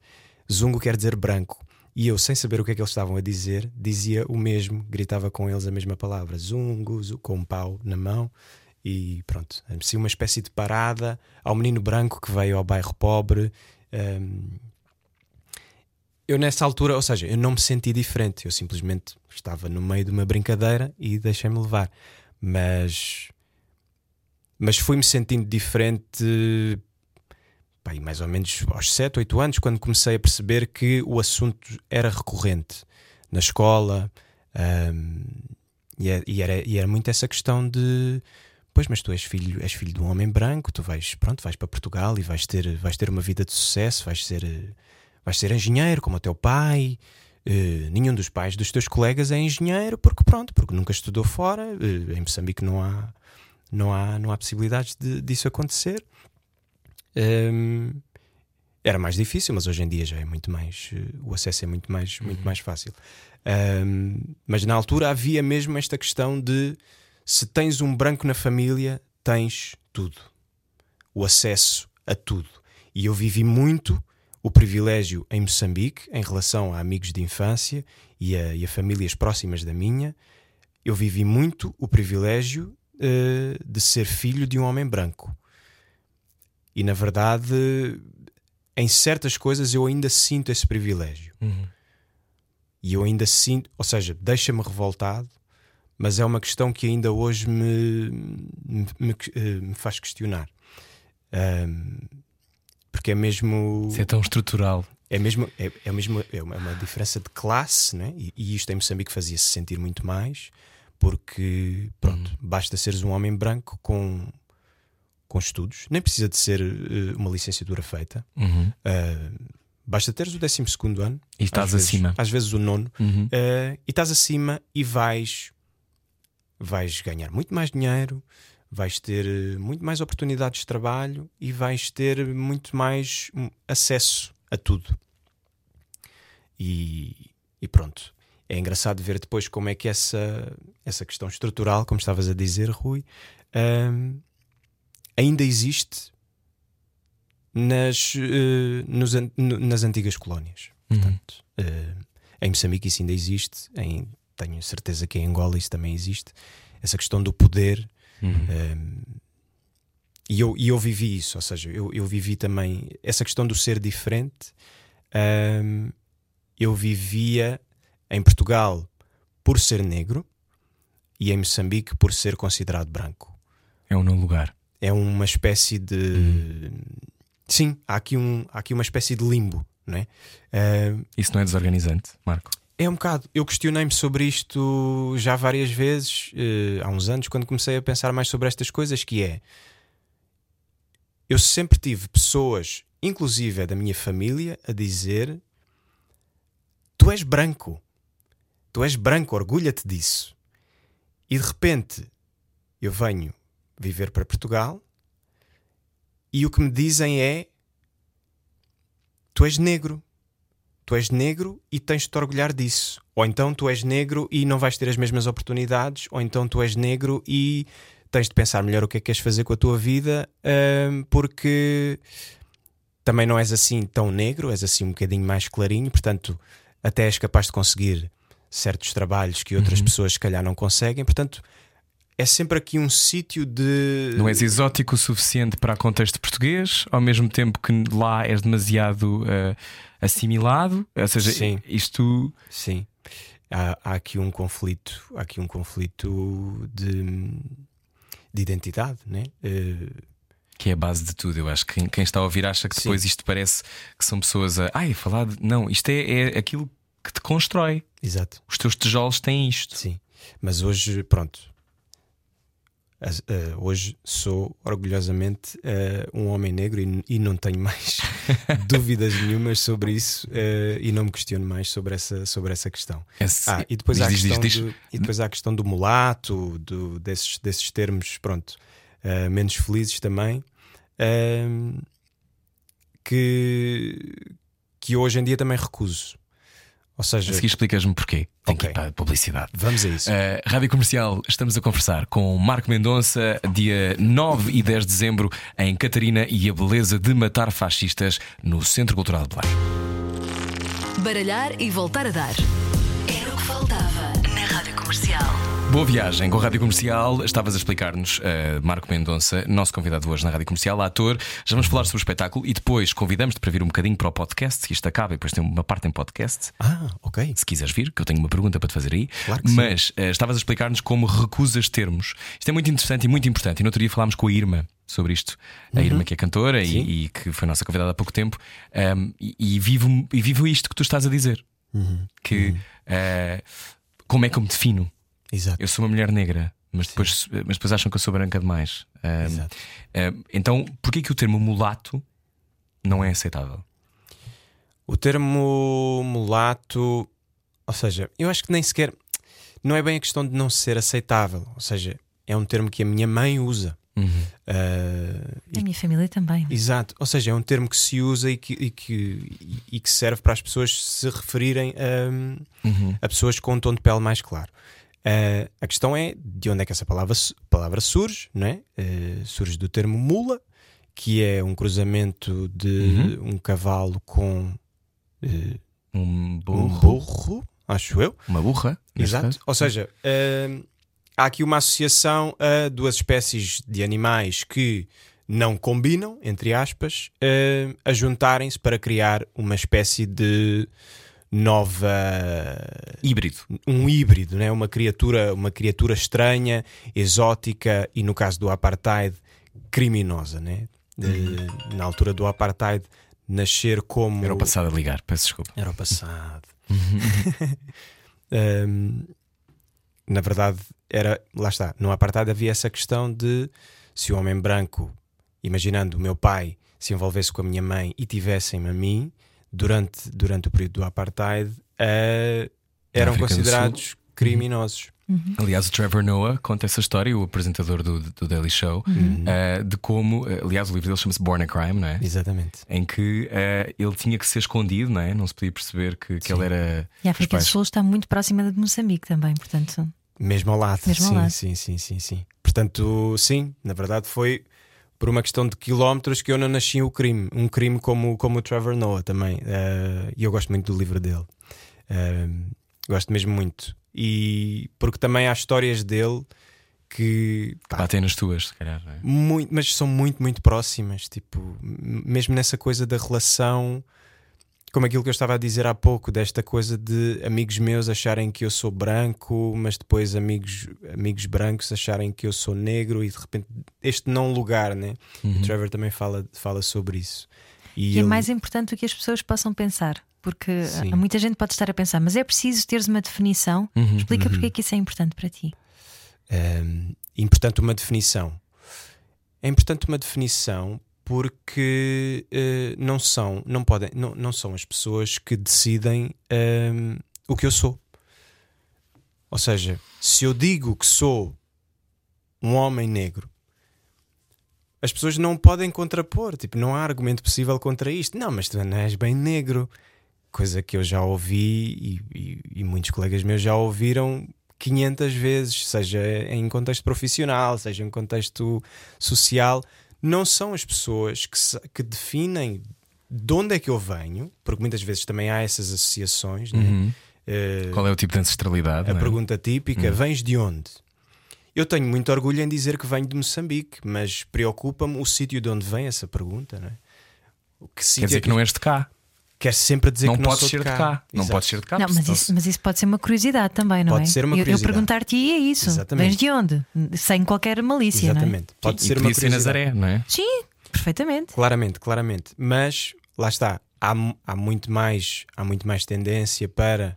Zungo quer dizer branco. E eu, sem saber o que é que eles estavam a dizer, dizia o mesmo, gritava com eles a mesma palavra, zungo com um pau na mão. E pronto, assim uma espécie de parada ao menino branco que veio ao bairro pobre. Um, eu nessa altura, ou seja, eu não me senti diferente, eu simplesmente estava no meio de uma brincadeira e deixei-me levar. Mas mas fui-me sentindo diferente pá, mais ou menos aos 7, 8 anos, quando comecei a perceber que o assunto era recorrente na escola um, e, é, e, era, e era muito essa questão de pois, mas tu és filho, és filho de um homem branco, tu vais, pronto, vais para Portugal e vais ter, vais ter uma vida de sucesso, vais ser, vais ser engenheiro como o teu pai. Uh, nenhum dos pais dos teus colegas é engenheiro porque pronto, porque nunca estudou fora. Uh, em Moçambique não há não há, não há possibilidades de, disso acontecer. Um, era mais difícil, mas hoje em dia já é muito mais. O acesso é muito mais, muito mais fácil. Um, mas na altura havia mesmo esta questão de se tens um branco na família, tens tudo. O acesso a tudo. E eu vivi muito o privilégio em Moçambique em relação a amigos de infância e a, e a famílias próximas da minha. Eu vivi muito o privilégio uh, de ser filho de um homem branco. E na verdade, em certas coisas eu ainda sinto esse privilégio. Uhum. E eu ainda sinto, ou seja, deixa-me revoltado, mas é uma questão que ainda hoje me, me, me, eh, me faz questionar. Um, porque é mesmo. Isso é tão estrutural. É mesmo, é, é mesmo é uma, é uma diferença de classe, né? e, e isto em Moçambique fazia-se sentir muito mais porque pronto, uhum. basta seres um homem branco com, com estudos, nem precisa de ser uh, uma licenciatura feita. Uhum. Uh, basta teres o 12 ano e estás às vezes, acima, às vezes o nono, uhum. uh, e estás acima e vais, vais ganhar muito mais dinheiro, vais ter muito mais oportunidades de trabalho e vais ter muito mais hum, acesso a tudo. E, e pronto, é engraçado ver depois como é que essa, essa questão estrutural, como estavas a dizer, Rui, um, ainda existe nas, uh, nos, nas antigas colónias. Uhum. Portanto, uh, em Moçambique isso ainda existe, em, tenho certeza que em Angola isso também existe. Essa questão do poder. Uhum. Um, e eu, e eu vivi isso, ou seja, eu, eu vivi também essa questão do ser diferente. Um, eu vivia em Portugal por ser negro e em Moçambique por ser considerado branco. É um não lugar. É uma espécie de. Hum. Sim, há aqui, um, há aqui uma espécie de limbo, não é? Uh, Isso não é desorganizante, Marco? É um bocado. Eu questionei-me sobre isto já várias vezes, uh, há uns anos, quando comecei a pensar mais sobre estas coisas, que é. Eu sempre tive pessoas, inclusive da minha família, a dizer: Tu és branco. Tu és branco, orgulha-te disso. E de repente eu venho viver para Portugal e o que me dizem é: Tu és negro. Tu és negro e tens de te orgulhar disso. Ou então tu és negro e não vais ter as mesmas oportunidades. Ou então tu és negro e tens de pensar melhor o que é que queres fazer com a tua vida, hum, porque também não és assim tão negro, és assim um bocadinho mais clarinho, portanto, até és capaz de conseguir certos trabalhos que outras uhum. pessoas se calhar não conseguem. Portanto, é sempre aqui um sítio de. Não és exótico o suficiente para o contexto português, ao mesmo tempo que lá és demasiado uh, assimilado. Ou seja, Sim. isto. Sim. Há, há, aqui um conflito, há aqui um conflito de, de identidade, né? Uh, que é a base de tudo. Eu acho que quem, quem está a ouvir acha que Sim. depois isto parece que são pessoas a. Ai, falar de. Não, isto é, é aquilo que te constrói. Exato. Os teus tijolos têm isto. Sim. Mas hoje, pronto. Uh, hoje sou orgulhosamente uh, um homem negro e, e não tenho mais (laughs) dúvidas nenhumas sobre isso uh, e não me questiono mais sobre essa, sobre essa questão. Esse, ah, e depois diz, há a questão diz, diz, do, e depois há a questão do mulato, do, desses, desses termos, pronto, menos felizes também, que, que hoje em dia também recuso. Ou seja, A seguir explicas-me porquê. Tem que Ok. ir para a publicidade. vamos a isso. Uh, Rádio Comercial, estamos a conversar com Marco Mendonça, dia 9 e 10 de dezembro, em Catarina e a beleza de matar fascistas no Centro Cultural de Belém. Baralhar e voltar a dar. Era o que faltava Comercial. Boa viagem com a Rádio Comercial. Estavas a explicar-nos, uh, Marco Mendonça, nosso convidado hoje na Rádio Comercial, ator. Já vamos falar sobre o espetáculo e depois convidamos-te para vir um bocadinho para o podcast, que isto acaba e depois tem uma parte em podcast. Ah, ok. Se quiseres vir, que eu tenho uma pergunta para te fazer aí. Claro que sim. Mas uh, estavas a explicar-nos como recusas termos. Isto é muito interessante e muito importante. E no outro dia falámos com a Irma sobre isto. A Irma, que é cantora Uhum. E, e que foi nossa convidada há pouco tempo. Um, e, e vivo, e vivo isto que tu estás a dizer. Uhum. Que uh, como é que eu me defino? Exato. Eu sou uma mulher negra, mas depois, mas depois acham que eu sou branca demais. Um, Exato. um, então, porquê que o termo mulato não é aceitável? O termo mulato, ou seja, eu acho que nem sequer não é bem a questão de não ser aceitável, ou seja, é um termo que a minha mãe usa. Uhum. Ah, A minha família também. Exato, ou seja, é um termo que se usa e que, e que, e- que serve para as pessoas se referirem a, Uhum. a pessoas com um tom de pele mais claro. Ah, a questão é de onde é que essa palavra, palavra surge, não é? Ah, surge do termo mula, que é um cruzamento de um cavalo com Um um burro, burro, acho eu. uma burra. Exato. caso. Ou seja, hum, há aqui uma associação a duas espécies de animais que não combinam, entre aspas, hum, a juntarem-se para criar uma espécie de nova Híbrido. um híbrido, né? uma criatura, uma criatura estranha, exótica e no caso do apartheid criminosa, né? De- na altura do apartheid nascer como Era o passado a ligar, peço desculpa. era o passado. (laughs) Um, na verdade, era. Lá está. No apartheid havia essa questão de se o homem branco, imaginando o meu pai, se envolvesse com a minha mãe e tivessem-me a mim, durante, durante o período do apartheid, eh, eram África considerados criminosos. Aliás, o Trevor Noah conta essa história, o apresentador do, do Daily Show, eh, de como, eh, aliás, o livro dele chama-se Born a Crime, não é? Exatamente. Em que eh, ele tinha que ser escondido, não é? Não se podia perceber que, que ele era. E a África do Sul está muito próxima de Moçambique também, portanto. Mesmo ao lado. Mesmo ao sim, lado. sim, sim, sim, sim. Portanto, sim, na verdade foi por uma questão de quilómetros que eu não nasci o crime. Um crime como, como o Trevor Noah também. Eh, E eu gosto muito do livro dele. Eh, gosto mesmo muito. E porque também há histórias dele que pá, Batem nas tuas, se calhar, não é? muito, mas são muito, muito próximas. Tipo, mesmo nessa coisa da relação, como aquilo que eu estava a dizer há pouco, desta coisa de amigos meus acharem que eu sou branco, mas depois amigos, amigos brancos acharem que eu sou negro e de repente este não lugar, né? O Trevor também fala, fala sobre isso. E, E é ele- mais importante do que as pessoas possam pensar. Porque Sim. há muita gente pode estar a pensar, mas é preciso teres uma definição. Uhum, Explica porque é que isso é importante para ti. Um, importante uma definição. É importante uma definição porque eh, não são, não podem, não, não são as pessoas que decidem um, o que eu sou. Ou seja, se eu digo que sou um homem negro, as pessoas não podem contrapor, tipo, não há argumento possível contra isto. Não, mas tu não és bem negro. Coisa que eu já ouvi e, e- e muitos colegas meus já ouviram 500 vezes, seja em contexto profissional, seja em contexto social. Não são as pessoas que, se- que definem de onde é que eu venho, porque muitas vezes também há essas associações. né? Uhum. Eh, Qual é o tipo de ancestralidade? a é? pergunta típica: vens de onde? Eu tenho muito orgulho em dizer que venho de Moçambique, mas preocupa-me o sítio de onde vem essa pergunta, não é? O que Quer dizer é que não és de cá. Quer sempre dizer não que não podes ser de cá. Não Exato. podes ser de cá. Não, mas isso, mas isso pode ser uma curiosidade também, não Pode é? ser uma Eu- eu, curiosidade. perguntar-te é isso. Exatamente. Vens de onde? Sem qualquer malícia, não é? Exatamente. Pode Sim, e ser uma ser curiosidade. Nazaré, não é? Sim, perfeitamente. Claramente, claramente. Mas lá está, há, há muito mais, há muito mais tendência para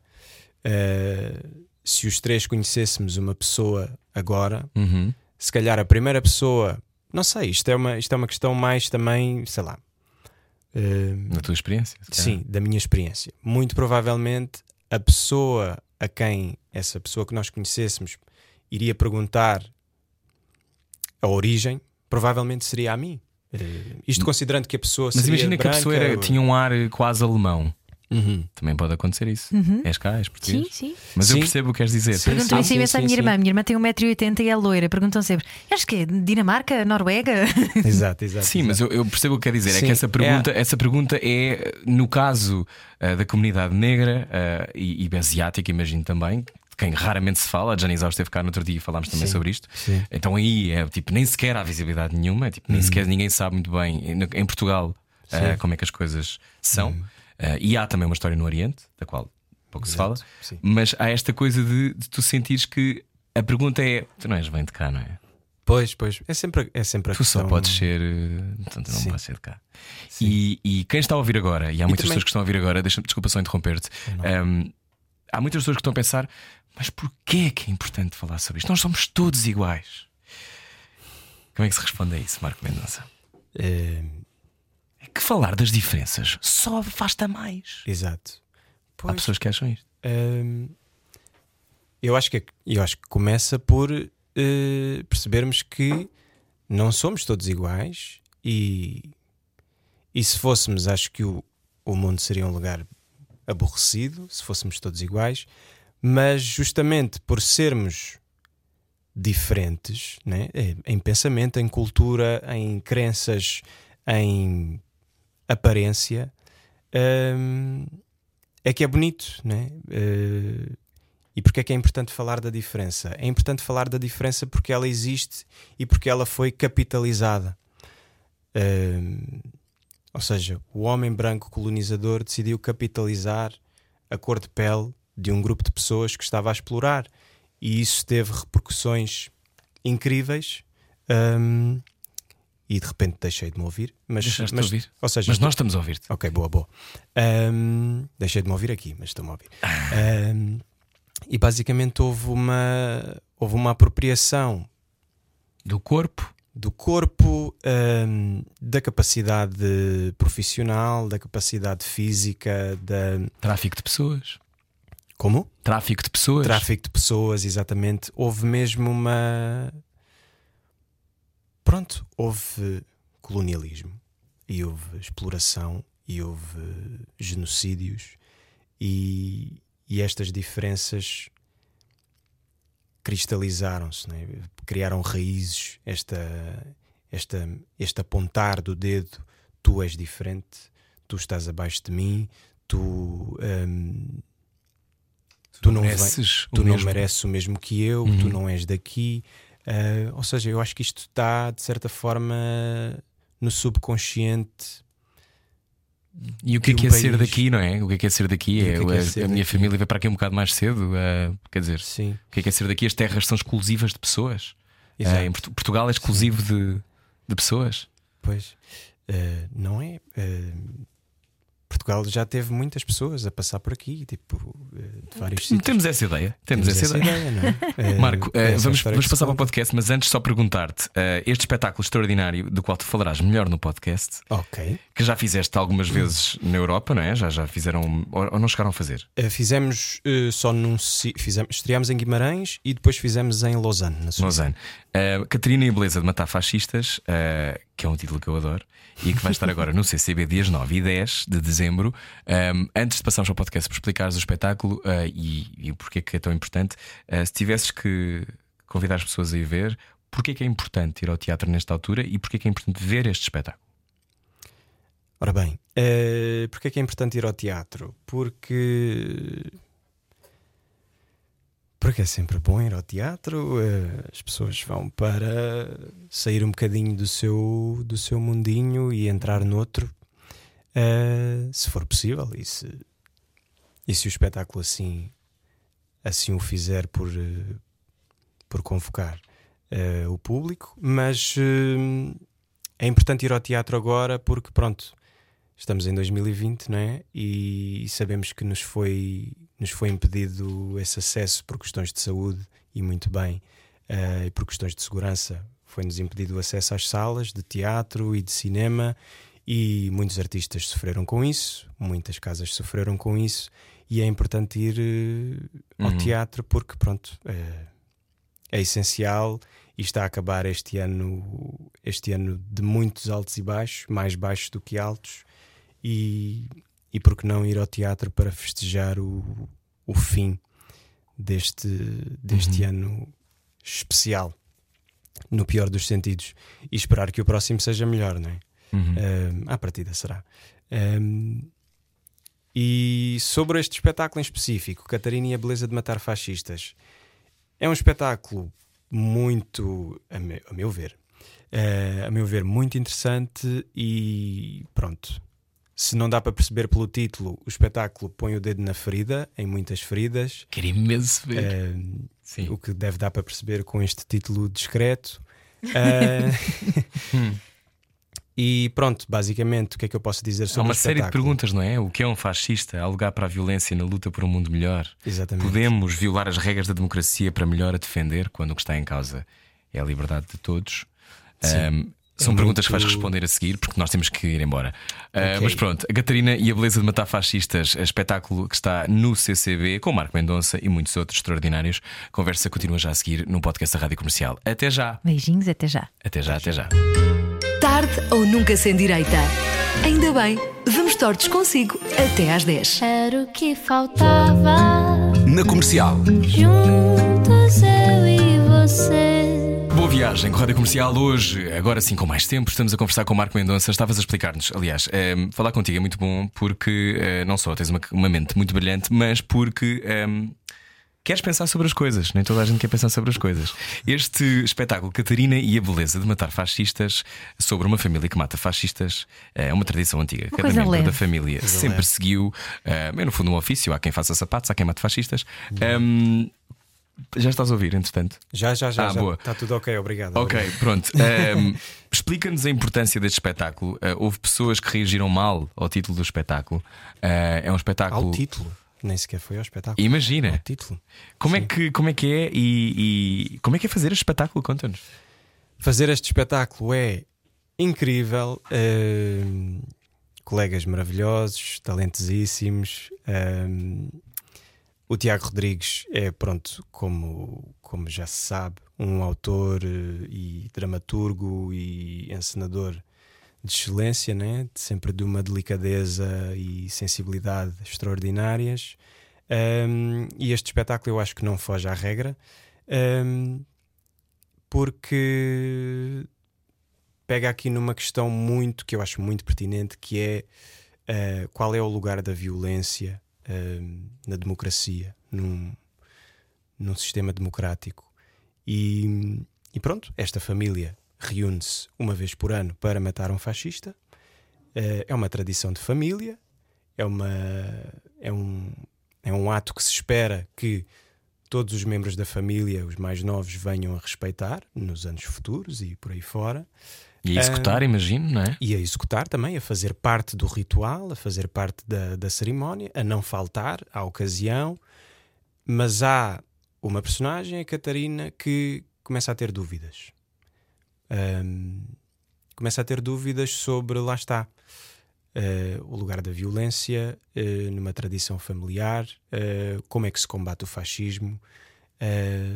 eh, se os três conhecêssemos uma pessoa agora, Uhum. se calhar a primeira pessoa, não sei, isto é uma, isto é uma questão mais também, sei lá. Na tua experiência? sim, da minha experiência. Muito provavelmente a pessoa a quem essa pessoa que nós conhecêssemos iria perguntar a origem, provavelmente seria a mim. Eh, isto considerando que a pessoa Mas seria imagina que a pessoa branca, era- tinha um ar quase alemão. Também pode acontecer isso. És cá, és português. Sim, sim. Mas eu Sim. percebo o que queres dizer. Sim, Perguntam sim, isso imenso à minha sim. irmã. Minha irmã tem 1,80m e é loira. Perguntam sempre: és que Dinamarca? Noruega? (laughs) Exato, exato. Sim, mas eu, eu percebo o que quer dizer. É Sim, que essa é pergunta, essa pergunta é, no caso ah, da comunidade negra ah, e, e asiática, imagino também, de quem raramente se fala. A Janice esteve cá no outro dia e falámos também Sim, sobre isto. sim. Então aí é tipo, nem sequer há visibilidade nenhuma, é, tipo, nem sequer ninguém sabe muito bem em, em Portugal ah, como é que as coisas são. Ah, e há também uma história no Oriente, da qual pouco se fala, sim. mas há esta coisa de, de tu sentires que a pergunta é: tu não és bem de cá, não é? Pois, pois. É sempre, é sempre a Tu só questão. podes ser. eh, Então, tu não Sim. podes ser de cá. E, e quem está a ouvir agora, e há muitas também- pessoas que estão a ouvir agora, deixa desculpa só interromper-te. ehm, há muitas pessoas que estão a pensar, mas porquê é que é importante falar sobre isto? Nós somos todos iguais. Como é que se responde a isso, Marco Mendonça? Eh, É que falar das diferenças só afasta mais. exato. Há Pois, pessoas que acham isto. Hum, eu, acho que, é- eu acho que começa por eh, percebermos que não somos todos iguais e, e se fôssemos, acho que o, o mundo seria um lugar aborrecido se fôssemos todos iguais, mas justamente por sermos diferentes né? em pensamento, em cultura, em crenças, em aparência. hum, é que é bonito, né? Eh, e porque é que é importante falar da diferença? É importante falar da diferença porque ela existe e porque ela foi capitalizada. Eh, ou seja, o homem branco colonizador decidiu capitalizar a cor de pele de um grupo de pessoas que estava a explorar, e isso teve repercussões incríveis. Ahm, e de repente deixei de me ouvir, mas, Deixaste de mas ouvir? ou seja, Mas nós estamos a ouvir-te. Ok, boa, boa. Ahm, deixei de me ouvir aqui, mas estou-me a ouvir. Ahm, e basicamente houve uma, houve uma apropriação Do corpo, do corpo, ahm, da capacidade profissional, da capacidade física, da. tráfico de pessoas. Como? Tráfico de pessoas. Tráfico de pessoas, exatamente. Houve mesmo uma. Pronto, houve colonialismo e houve exploração e houve genocídios e, e estas diferenças cristalizaram-se, né? criaram raízes, esta, esta, este apontar do dedo, tu és diferente, tu estás abaixo de mim, tu, hum, tu não, vem- mereces o tu não mesmo. mereces o mesmo que eu, Uhum. tu não és daqui. Ah, ou seja, eu acho que isto está, de certa forma, no subconsciente. E o que é que é ser daqui, não é? O que é que é ser daqui? É, que é que é a- ser a minha daqui? família veio para aqui um bocado mais cedo. eh, quer dizer, Sim, o que é que é ser daqui? As terras são exclusivas de pessoas. Eh, em Portu- Portugal é exclusivo de, de pessoas. Pois, não é? Portugal já teve muitas pessoas a passar por aqui, tipo, ah, de vários sítios. Temos essa ideia. Temos, essa, ideia. não é? (laughs) Marco, eh, essa é vamos, vamos passar para o podcast, mas antes só perguntar-te: eh, este espetáculo extraordinário do qual tu falarás melhor no podcast, Ok. que já fizeste algumas vezes na Europa, não é? Já, já fizeram, ou, não chegaram a fazer? Fizemos só num. Fizemos, estreámos em Guimarães e depois fizemos em Lausanne, na Suíça. Lausanne. Uh, Catarina e a Beleza de Matar Fascistas, uh, que é um título que eu adoro, e que vai estar agora no CCB dias 9 e 10 de dezembro. Um, antes de passarmos ao podcast para explicares o espetáculo uh, e, o porquê que é tão importante, uh, se tivesses que convidar as pessoas a ir ver, porquê que é importante ir ao teatro nesta altura e porquê que é importante ver este espetáculo? Ora bem, porque é que é importante ir ao teatro? Porque. Porque é sempre bom ir ao teatro, eh, as pessoas vão para sair um bocadinho do seu, do seu mundinho e entrar noutro, eh, se for possível, e se, e se o espetáculo assim, assim o fizer por, eh, por convocar eh, o público. Mas é importante ir ao teatro agora porque, pronto, estamos em 2020, não é? E, sabemos que nos foi, nos foi impedido esse acesso por questões de saúde e muito bem, eh, e por questões de segurança. Foi-nos impedido o acesso às salas de teatro e de cinema, e muitos artistas sofreram com isso, muitas casas sofreram com isso, e é importante ir eh, ao Uhum. teatro porque, pronto, eh, é essencial e está a acabar este ano, este ano de muitos altos e baixos, mais baixos do que altos, e, e por que não ir ao teatro para festejar o, o fim deste, deste Uhum. ano especial, no pior dos sentidos, e esperar que o próximo seja melhor, não é? Uhum. Um, à partida será. Um, e sobre este espetáculo em específico, Catarina e a Beleza de Matar Fascistas, é um espetáculo muito, a meu, a meu ver, eh, a meu ver, muito interessante e pronto. Se não dá para perceber pelo título, o espetáculo põe o dedo na ferida, em muitas feridas. Quero imenso ver. Eh, Sim. o que deve dar para perceber com este título discreto. (laughs) Ah, e pronto, basicamente, o que é que eu posso dizer Há sobre uma o série de perguntas, não é? O que é um fascista? Há lugar para a violência na luta por um mundo melhor? Exatamente. Podemos violar as regras da democracia para melhor a defender quando o que está em causa é a liberdade de todos? Sim. Ahm, são É perguntas que muito- vais responder a seguir, porque nós temos que ir embora. Ah, Ok. Mas pronto, a Catarina e a Beleza de Matar Fascistas, a espetáculo que está no CCB, com Marco Mendonça e muitos outros extraordinários. A conversa continua já a seguir no podcast da Rádio Comercial. Até já, Beijinhos, até já. até já, até já. Tarde ou nunca sem direita. Ainda bem, vamos tortos consigo até às 10. Era o que faltava. Na comercial. Juntos eu e você. Boa viagem com a Rádio Comercial hoje, agora sim com mais tempo, estamos a conversar com o Marco Mendonça. Estavas a explicar-nos, aliás, ehm, falar contigo é muito bom porque eh, não só tens uma, uma mente muito brilhante, mas porque ehm, queres pensar sobre as coisas. Nem toda a gente quer pensar sobre as coisas. Este espetáculo, Catarina e a Beleza de Matar Fascistas, sobre uma família que mata fascistas, é uma tradição antiga. Cada coisa membro leve. da família sempre leve. seguiu, é no fundo um ofício. Há quem faça sapatos, há quem mate fascistas. Ehm, já estás a ouvir, entretanto? Já, já, já. Ah, já. boa. Está tudo ok, obrigado. Ok, obrigado. pronto. Ahm, Explica-nos a importância deste espetáculo. Ah, houve pessoas que reagiram mal ao título do espetáculo. Ah, é um espetáculo. Ao título. Nem sequer foi ao espetáculo. Ao Imagina, título. como é, que, como é que é e, e como é que é fazer este espetáculo? Conta-nos. Fazer este espetáculo é incrível. hum, colegas maravilhosos, talentosíssimos. hum, o Tiago Rodrigues é, pronto, como, como já se sabe, um autor eh, e dramaturgo e encenador de excelência, né? Sempre de uma delicadeza e sensibilidade extraordinárias. Hum, e este espetáculo eu acho que não foge à regra. hum, porque pega aqui numa questão muito que eu acho muito pertinente, que é eh, qual é o lugar da violência eh, na democracia, num, num sistema democrático. E, e pronto, esta família reúne-se uma vez por ano para matar um fascista. Eh, é uma tradição de família, é, uma, é, um, é um ato que se espera que todos os membros da família, os mais novos, venham a respeitar nos anos futuros e por aí fora. E a executar, imagino, não é? E a executar também, a fazer parte do ritual, a fazer parte da, da cerimónia, a não faltar à ocasião. Mas há uma personagem, a Catarina, que começa a ter dúvidas. Ahm, começa a ter dúvidas sobre, lá está, eh, o lugar da violência eh, numa tradição familiar, eh, como é que se combate o fascismo,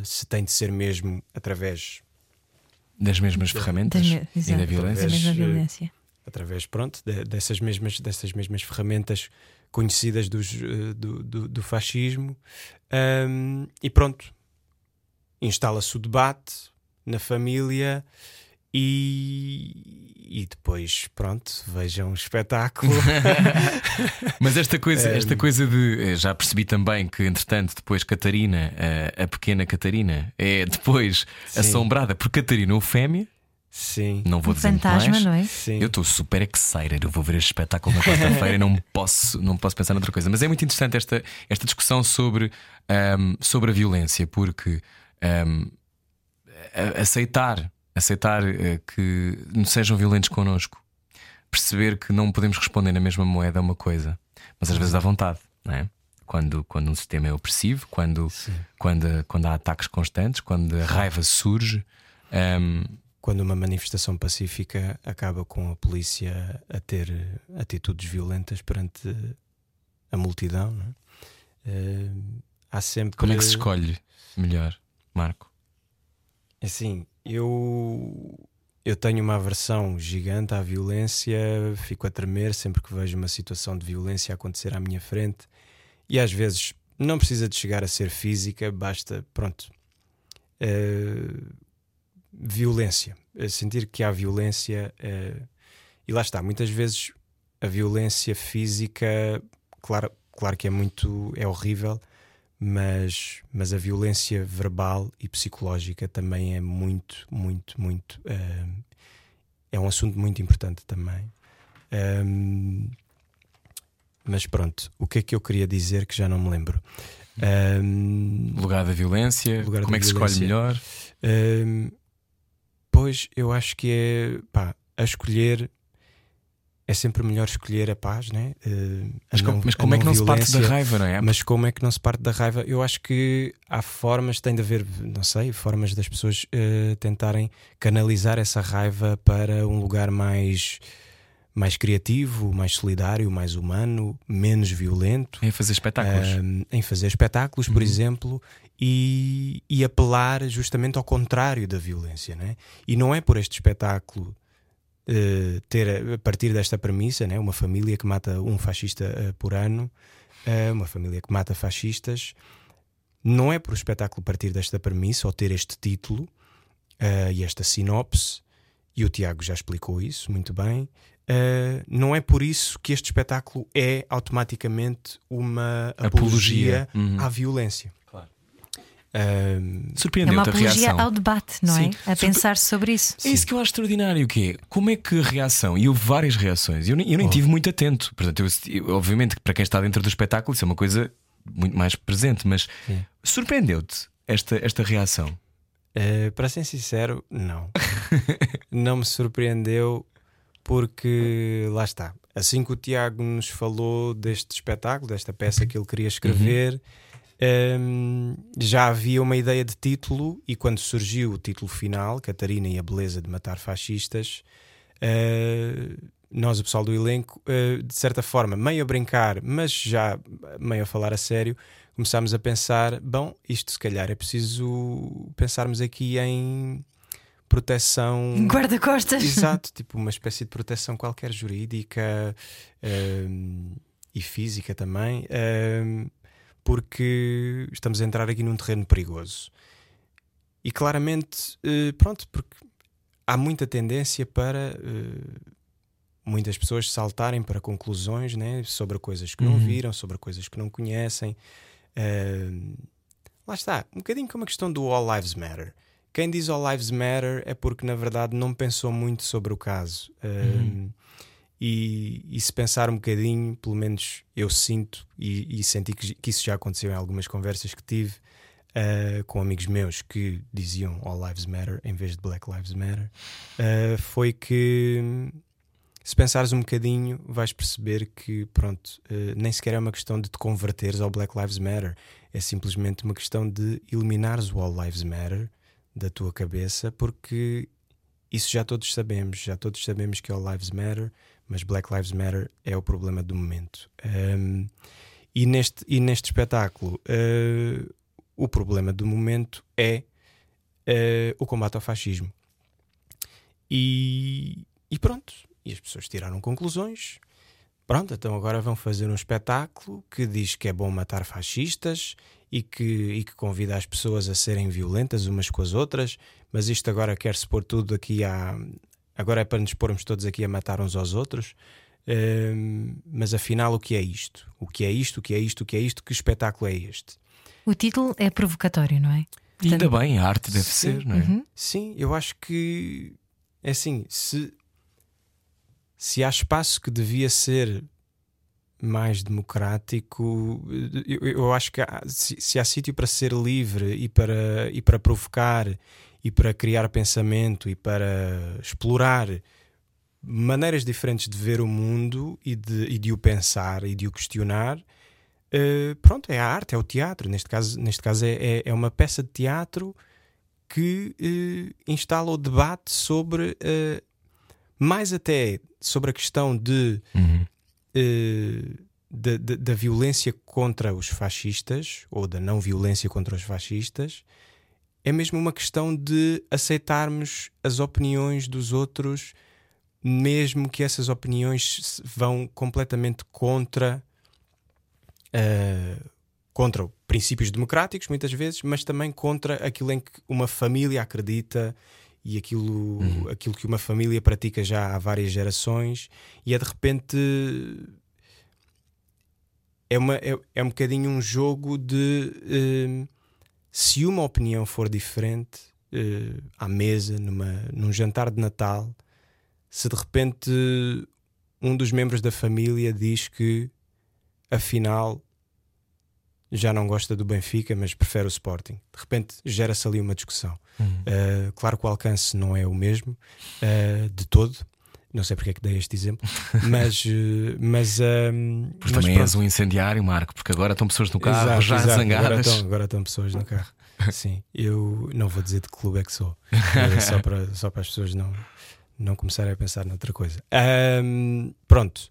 se tem de ser mesmo através Das mesmas ferramentas e da violência. da mesma eh, violência. através pronto, de- dessas, mesmas, dessas mesmas ferramentas conhecidas dos, do, do, do fascismo. Ahm, e pronto, instala-se o debate na família e, e depois, pronto, vejam o espetáculo. (laughs) Mas esta coisa, Ehm. esta coisa de. eh, Já percebi também que, entretanto, depois Catarina, a, a pequena Catarina, é depois Sim. assombrada por Catarina, o fêmea. Sim, Não vou Um dizer fantasma, mais. não é? sim. Eu estou super excited. Eu vou ver este espetáculo na quarta-feira e não posso, não posso pensar noutra coisa. Mas é muito interessante esta, esta discussão sobre, ahm, sobre a violência, porque ahm, a- aceitar, aceitar eh, que não sejam violentos connosco, perceber que não podemos responder na mesma moeda é uma coisa, mas às vezes dá vontade, não é? Quando, quando um sistema é opressivo, quando, quando, quando há ataques constantes, quando a raiva surge. ahm, Quando uma manifestação pacífica acaba com a polícia a ter atitudes violentas perante a multidão, não é? Eh, há sempre. como é que se escolhe melhor, Marco? Assim, eu eu tenho uma aversão gigante à violência, fico a tremer sempre que vejo uma situação de violência acontecer à minha frente e às vezes não precisa de chegar a ser física, basta, pronto, uh, violência, sentir que há violência uh, e lá está, muitas vezes a violência física, claro, claro que é muito, é horrível, mas, mas a violência verbal e psicológica também é muito, muito, muito. Uh, é um assunto muito importante também. Um, mas pronto, o que é que eu queria dizer que já não me lembro? Um, lugar da violência, lugar como da é que se escolhe melhor? Um, pois eu acho que é pá, a escolher é sempre melhor escolher a paz, né? Uh, mas, não, mas como é que não se parte da raiva, não é? Mas como é que não se parte da raiva? Eu acho que há formas, tem de haver, não sei, formas das pessoas uh, tentarem canalizar essa raiva para um lugar mais mais criativo, mais solidário, mais humano, menos violento. Em fazer espetáculos. Uh, em fazer espetáculos, por uhum. exemplo, e, e apelar justamente ao contrário da violência. Né? E não é por este espetáculo uh, ter, a partir desta premissa, né, uma família que mata um fascista uh, por ano, uh, uma família que mata fascistas, não é por o espetáculo partir desta premissa ou ter este título e esta sinopse, e o Tiago já explicou isso muito bem. não é por isso que este espetáculo é automaticamente uma apologia, apologia. Uhum. à violência. Um, é uma apologia ao debate, não é? Sim. A pensar sobre isso. É isso que eu acho extraordinário, que é como é que a reação, e houve várias reações, eu nem, eu nem oh. tive muito atento. Portanto, eu, obviamente, para quem está dentro do espetáculo, isso é uma coisa muito mais presente, mas surpreendeu-te esta, esta reação? Uh, para ser sincero, não. (laughs) não me surpreendeu porque lá está. Assim que o Tiago nos falou deste espetáculo, desta peça que ele queria escrever. Uhum um, já havia uma ideia de título, e quando surgiu o título final, Catarina e a Beleza de Matar Fascistas, uh, nós, o pessoal do elenco, uh, de certa forma, meio a brincar, mas já meio a falar a sério, começámos a pensar: bom, isto se calhar é preciso pensarmos aqui em proteção. Guarda-costas. Exato, tipo uma espécie de proteção qualquer jurídica e física também porque estamos a entrar aqui num terreno perigoso. E claramente, eh, pronto, porque há muita tendência para eh, muitas pessoas saltarem para conclusões né, sobre coisas que não uhum. viram, sobre coisas que não conhecem. Uh, lá está, um bocadinho como a questão do All Lives Matter. Quem diz All Lives Matter é porque na verdade não pensou muito sobre o caso. Uh, uhum. E, e, se pensar um bocadinho, pelo menos eu sinto e, e senti que, que, isso já aconteceu em algumas conversas que tive uh, com amigos meus que diziam All Lives Matter em vez de Black Lives Matter, uh, foi que se pensares um bocadinho, vais perceber que, pronto, uh, nem sequer é uma questão de te converteres ao Black Lives Matter, é simplesmente uma questão de eliminares o All Lives Matter da tua cabeça, porque isso já todos sabemos, já todos sabemos que All Lives Matter mas Black Lives Matter é o problema do momento. Um, e, neste, e neste espetáculo, uh, o problema do momento é uh, o combate ao fascismo. E, e pronto, e as pessoas tiraram conclusões. Pronto, então agora vão fazer um espetáculo que diz que é bom matar fascistas e que, e que convida as pessoas a serem violentas umas com as outras, mas isto agora quer-se pôr tudo aqui à, agora é para nos pormos todos aqui a matar uns aos outros. Uh, mas afinal, o que é isto? O que é isto? O que é isto? O que é isto? Que espetáculo é este? O título é provocatório, não é? Portanto... Ainda bem, a arte deve sim, ser, não é? Uhum. Sim, eu acho que é assim: se, se há espaço que devia ser mais democrático, eu, eu acho que há, se, se há sítio para ser livre e para, e para provocar e para criar pensamento e para explorar maneiras diferentes de ver o mundo e de, e de o pensar e de o questionar. Uh, pronto, é a arte, é o teatro. Neste caso, neste caso é, é, é uma peça de teatro que uh, instala o debate sobre, uh, mais até sobre a questão de, uhum. da, da, da violência contra os fascistas ou da não violência contra os fascistas é mesmo uma questão de aceitarmos as opiniões dos outros, mesmo que essas opiniões vão completamente contra. uh, contra princípios democráticos, muitas vezes, mas também contra aquilo em que uma família acredita e aquilo, aquilo que uma família pratica já há várias gerações, e é de repente é, uma, é, é um bocadinho um jogo de eh, se uma opinião for diferente eh, à mesa, numa, num jantar de Natal, se de repente um dos membros da família diz que afinal já não gosta do Benfica, mas prefere o Sporting. De repente gera-se ali uma discussão. Uh, claro que o alcance não é o mesmo uh, de todo. Não sei porque é que dei este exemplo, (laughs) mas, uh, mas, um, mas também pronto. és um incendiário, Marco, porque agora estão pessoas no carro Exato, já exato. Agora zangadas. estão, agora estão pessoas no carro. (laughs) Sim, eu não vou dizer de que clube é que sou, (laughs) eh, só, para, só para as pessoas não, não começarem a pensar noutra coisa. Ahm, pronto,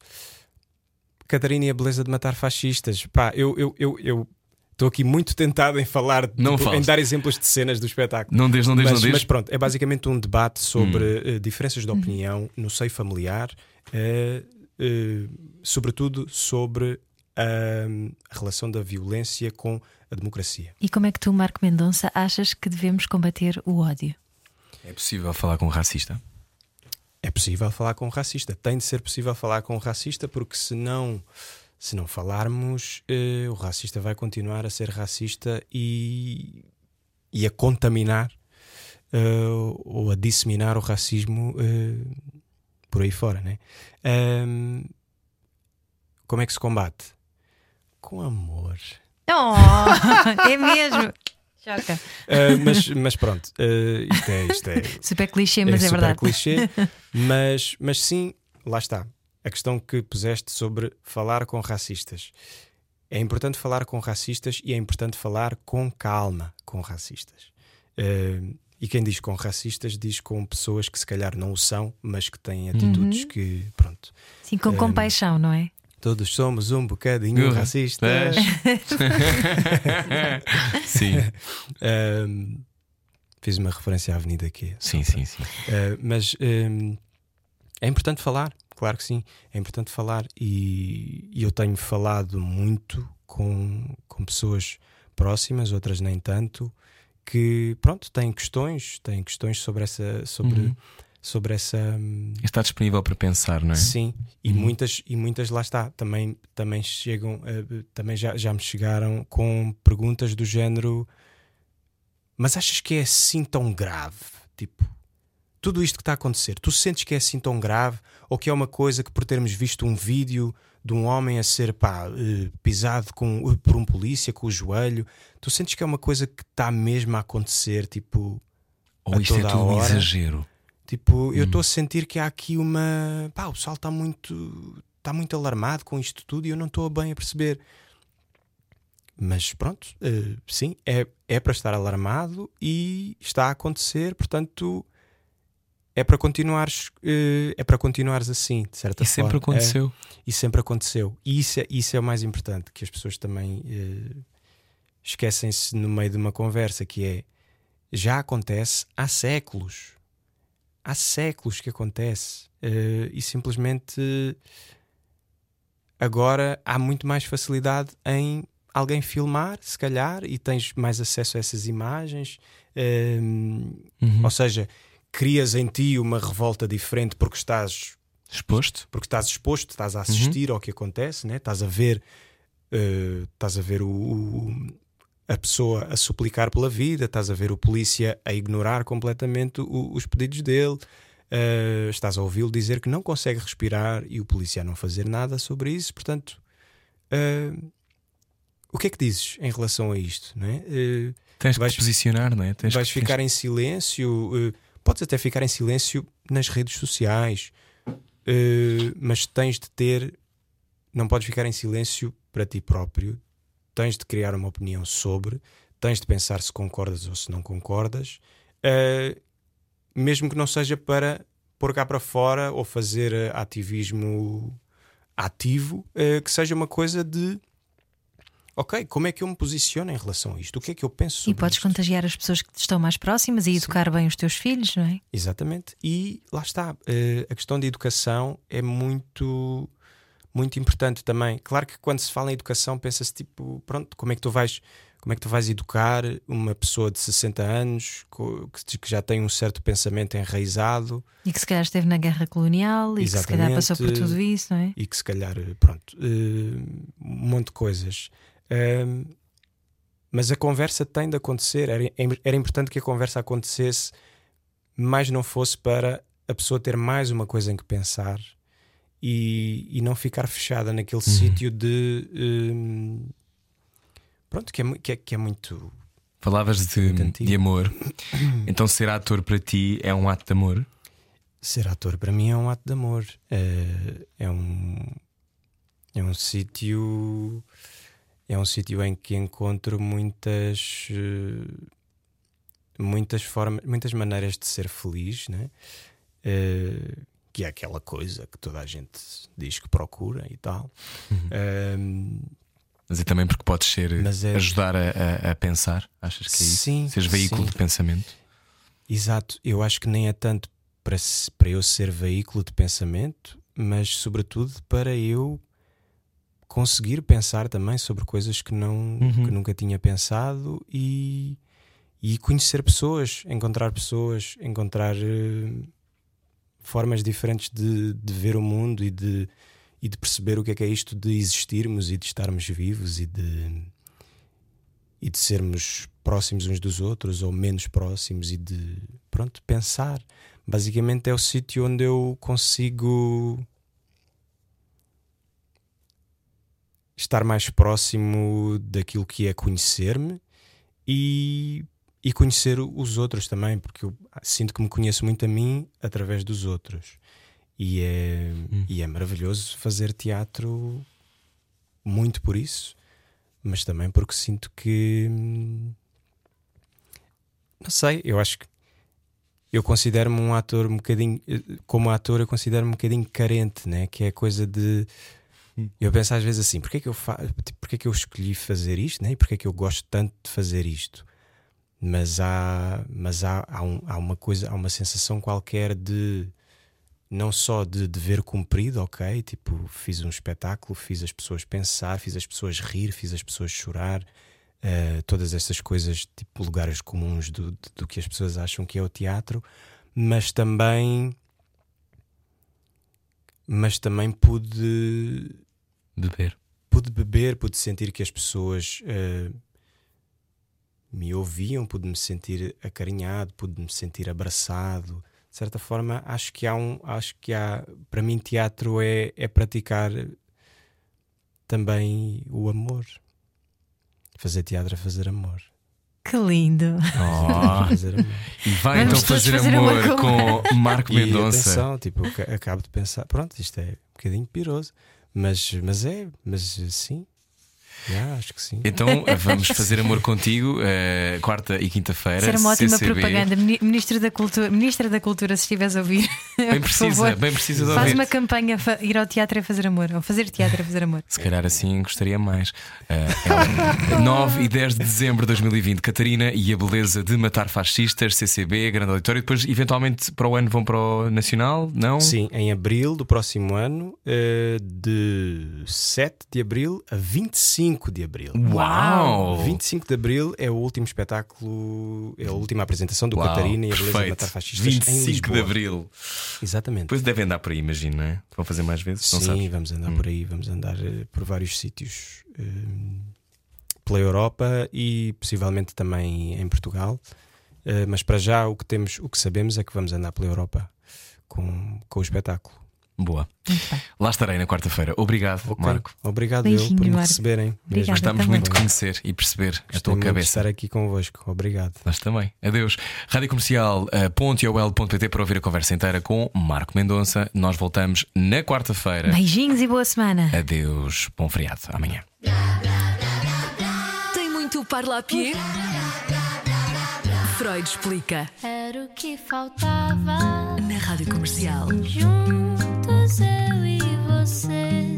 Catarina e a beleza de matar fascistas. Pá, eu eu eu eu estou aqui muito tentado em falar, Não tipo, em dar exemplos de cenas do espetáculo. Não deixes, não deixes, mas, não mas deixes. pronto, é basicamente um debate sobre Hum. eh, diferenças de opinião no seio familiar, eh, eh, sobretudo sobre ahm, a relação da violência com a democracia. E como é que tu, Marco Mendonça, achas que devemos combater o ódio? É possível falar com um racista? É possível falar com um racista, tem de ser possível falar com um racista, porque se não, se não falarmos, eh, o racista vai continuar a ser racista e, e a contaminar eh, ou a disseminar o racismo eh, por aí fora. Né? Ahm, como é que se combate? Com amor. Oh, (laughs) é mesmo! Choca. Ah, mas, mas pronto, ah, isto é. Isto é Super clichê, mas é, super verdade. clichê, mas, mas sim, lá está. A questão que puseste sobre falar com racistas. É importante falar com racistas e é importante falar com calma com racistas. Eh, e quem diz com racistas diz com pessoas que se calhar não o são, mas que têm atitudes que, pronto. Sim, com compaixão, não é? Todos somos um bocadinho Uhum. racistas. (laughs) sim, Ahm, fiz uma referência à Avenida Q. sim, sim, sim. Uh, mas um, é importante falar, claro que sim, é importante falar e, e eu tenho falado muito com, com pessoas próximas, outras nem tanto, que pronto, têm questões, têm questões sobre essa sobre, Uhum. sobre essa hum, Está disponível para pensar, não é? sim, e Uhum. muitas e muitas lá está, também também chegam, uh, também já, já me chegaram com perguntas do género mas achas que é assim tão grave? Tipo, tudo isto que está a acontecer, tu sentes que é assim tão grave ou que é uma coisa que por termos visto um vídeo de um homem a ser pá, eh, pisado com, por um polícia com o joelho, tu sentes que é uma coisa que está mesmo a acontecer, tipo, Ou isto é tudo um exagero? tipo, eu estou a sentir que há aqui uma, pá, o pessoal está muito, está muito alarmado com isto tudo e eu não estou bem a perceber. Mas pronto, eh, sim, é, é para estar alarmado e está a acontecer, portanto, é para continuares, eh, é para continuares assim, de certa E sempre forma. É, aconteceu. e sempre aconteceu. E isso é, isso é o mais importante, que as pessoas também eh, esquecem-se no meio de uma conversa, que é já acontece há séculos. Há séculos que acontece. Eh, e simplesmente agora há muito mais facilidade em alguém filmar, se calhar, e tens mais acesso a essas imagens. Uhum. Ou seja, crias em ti uma revolta diferente porque estás Exposto? porque estás exposto, estás a assistir ao que acontece, né? estás a ver, eh, estás a ver o, o- a pessoa a suplicar pela vida, estás a ver o polícia a ignorar completamente o- os pedidos dele, eh, estás a ouvi-lo dizer que não consegue respirar e o polícia a não fazer nada sobre isso. Portanto, eh, o que é que dizes em relação a isto? Não é? Eh, Tens que Vais- te posicionar, não é? Tens vais que, ficar em silêncio, eh, podes até ficar em silêncio nas redes sociais, eh, mas tens de ter, não podes ficar em silêncio para ti próprio, tens de criar uma opinião sobre, tens de pensar se concordas ou se não concordas, eh, mesmo que não seja para pôr cá para fora ou fazer eh, ativismo ativo, eh, que seja uma coisa de ok, como é que eu me posiciono em relação a isto? O que é que eu penso sobre E podes isto? contagiar as pessoas que te estão mais próximas e educar bem os teus filhos, não é? Exatamente. E lá está. eh, a questão da educação é muito, muito importante também. Claro que quando se fala em educação, pensa-se tipo, pronto, como é que tu vais. Como é que tu vais educar uma pessoa de 60 anos que já tem um certo pensamento enraizado E que se calhar esteve na guerra colonial e que se calhar passou por tudo isso, não é? e que se calhar, pronto, eh, um monte de coisas. Ahm, mas a conversa tem de acontecer. Era, era importante que a conversa acontecesse, mas não fosse para a pessoa ter mais uma coisa em que pensar e, e não ficar fechada naquele sítio de. hum, pronto, que é, que é, que é muito. Falavas de, de amor. Então ser ator para ti é um ato de amor? Ser ator para mim é um ato de amor. É, é um é um sítio é um sítio em que encontro muitas eh, muitas formas, muitas maneiras de ser feliz, né? Eh, que é aquela coisa que toda a gente diz que procura e tal. Ahm, Mas é também porque podes ser é- ajudar a, a- a pensar. Achas que é isso? Sim, Seres veículo sim. de pensamento? Exato, eu acho que nem é tanto para, para eu ser veículo de pensamento, mas sobretudo para eu conseguir pensar também sobre coisas que, não, Uhum. que nunca tinha pensado e, e conhecer pessoas, encontrar pessoas, encontrar eh, formas diferentes de, de ver o mundo e de, e de perceber o que é que é isto de existirmos e de estarmos vivos e de, e de sermos próximos uns dos outros ou menos próximos e de pronto pensar basicamente é o sítio onde eu consigo estar mais próximo daquilo que é conhecer-me e, e conhecer os outros também porque eu sinto que me conheço muito a mim através dos outros e é, e é maravilhoso fazer teatro muito por isso mas também porque sinto que hum, não sei, eu acho que eu considero-me um ator um bocadinho eh, como ator eu considero-me um bocadinho carente, né? que é a coisa de eu penso às vezes assim, porque é que eu fa... tipo, porque é que eu escolhi fazer isto, né? E porque é que eu gosto tanto de fazer isto? Mas há, mas há, há, um- há uma coisa, há uma sensação qualquer de não só de dever cumprido, ok? Tipo, fiz um espetáculo, fiz as pessoas pensar, fiz as pessoas rir, fiz as pessoas chorar, eh, todas essas coisas, tipo, lugares comuns do, do que as pessoas acham que é o teatro, mas também. Mas também pude Beber. pude beber, pude sentir que as pessoas eh, me ouviam, pude me sentir acarinhado, pude me sentir abraçado. De certa forma, acho que há um, acho que há, para mim, teatro é, é praticar também o amor. Fazer teatro é fazer amor. Que lindo! Oh. E vai Vamos então fazer, fazer amor amor com- com Marco E Mendonça. atenção, tipo, acabo de pensar, pronto, isto é um bocadinho piroso, mas, mas é, mas sim, Já, acho que sim. Então vamos fazer amor contigo eh, quarta e quinta-feira. Ser uma ótima CCB. propaganda. Mini- Ministro da Cultura, Ministra da Cultura, se estiveres a ouvir, (laughs) Bem precisa, favor, bem precisa de faz uma campanha ir ao teatro a fazer amor, ou fazer teatro a fazer amor. Se calhar assim gostaria mais. Eh, é (laughs) o 9 e 10 de dezembro de 2020, Catarina e a beleza de matar fascistas, CCB, Grande Auditório. E depois, eventualmente, para o ano vão para o Nacional? Não? Sim, em abril do próximo ano, eh, de 7 de abril a 25 de abril. Uau! 25 de abril é o último espetáculo, é a última apresentação do Uau, Catarina e a beleza de matar fascistas em 25 Lisboa. de abril. Exatamente. Depois devem andar por aí, imagino, não é? Vão fazer mais vezes? não Sim, sabes? Hum. vamos andar por aí, vamos andar eh, por vários sítios eh, pela Europa e possivelmente também em Portugal. Eh, mas para já o que temos, o que sabemos é que vamos andar pela Europa com, com o espetáculo. Boa. Muito bem. Lá estarei na quarta-feira. Obrigado, Ok. Marco. Obrigado Beijinho, eu por me Marco. receberem. Obrigada. Gostamos muito de conhecer e perceber a Gostei tua muito de cabeça. estar aqui convosco. Obrigado. Nós também. Adeus. Rádio Comercial .ol.pt para ouvir a conversa inteira com Marco Mendonça. Nós voltamos na quarta-feira. Beijinhos e boa semana. Adeus. Bom feriado. Amanhã. Tem muito parlapié? Freud explica. Era o que faltava. Na Rádio Comercial. Juntos eu e você.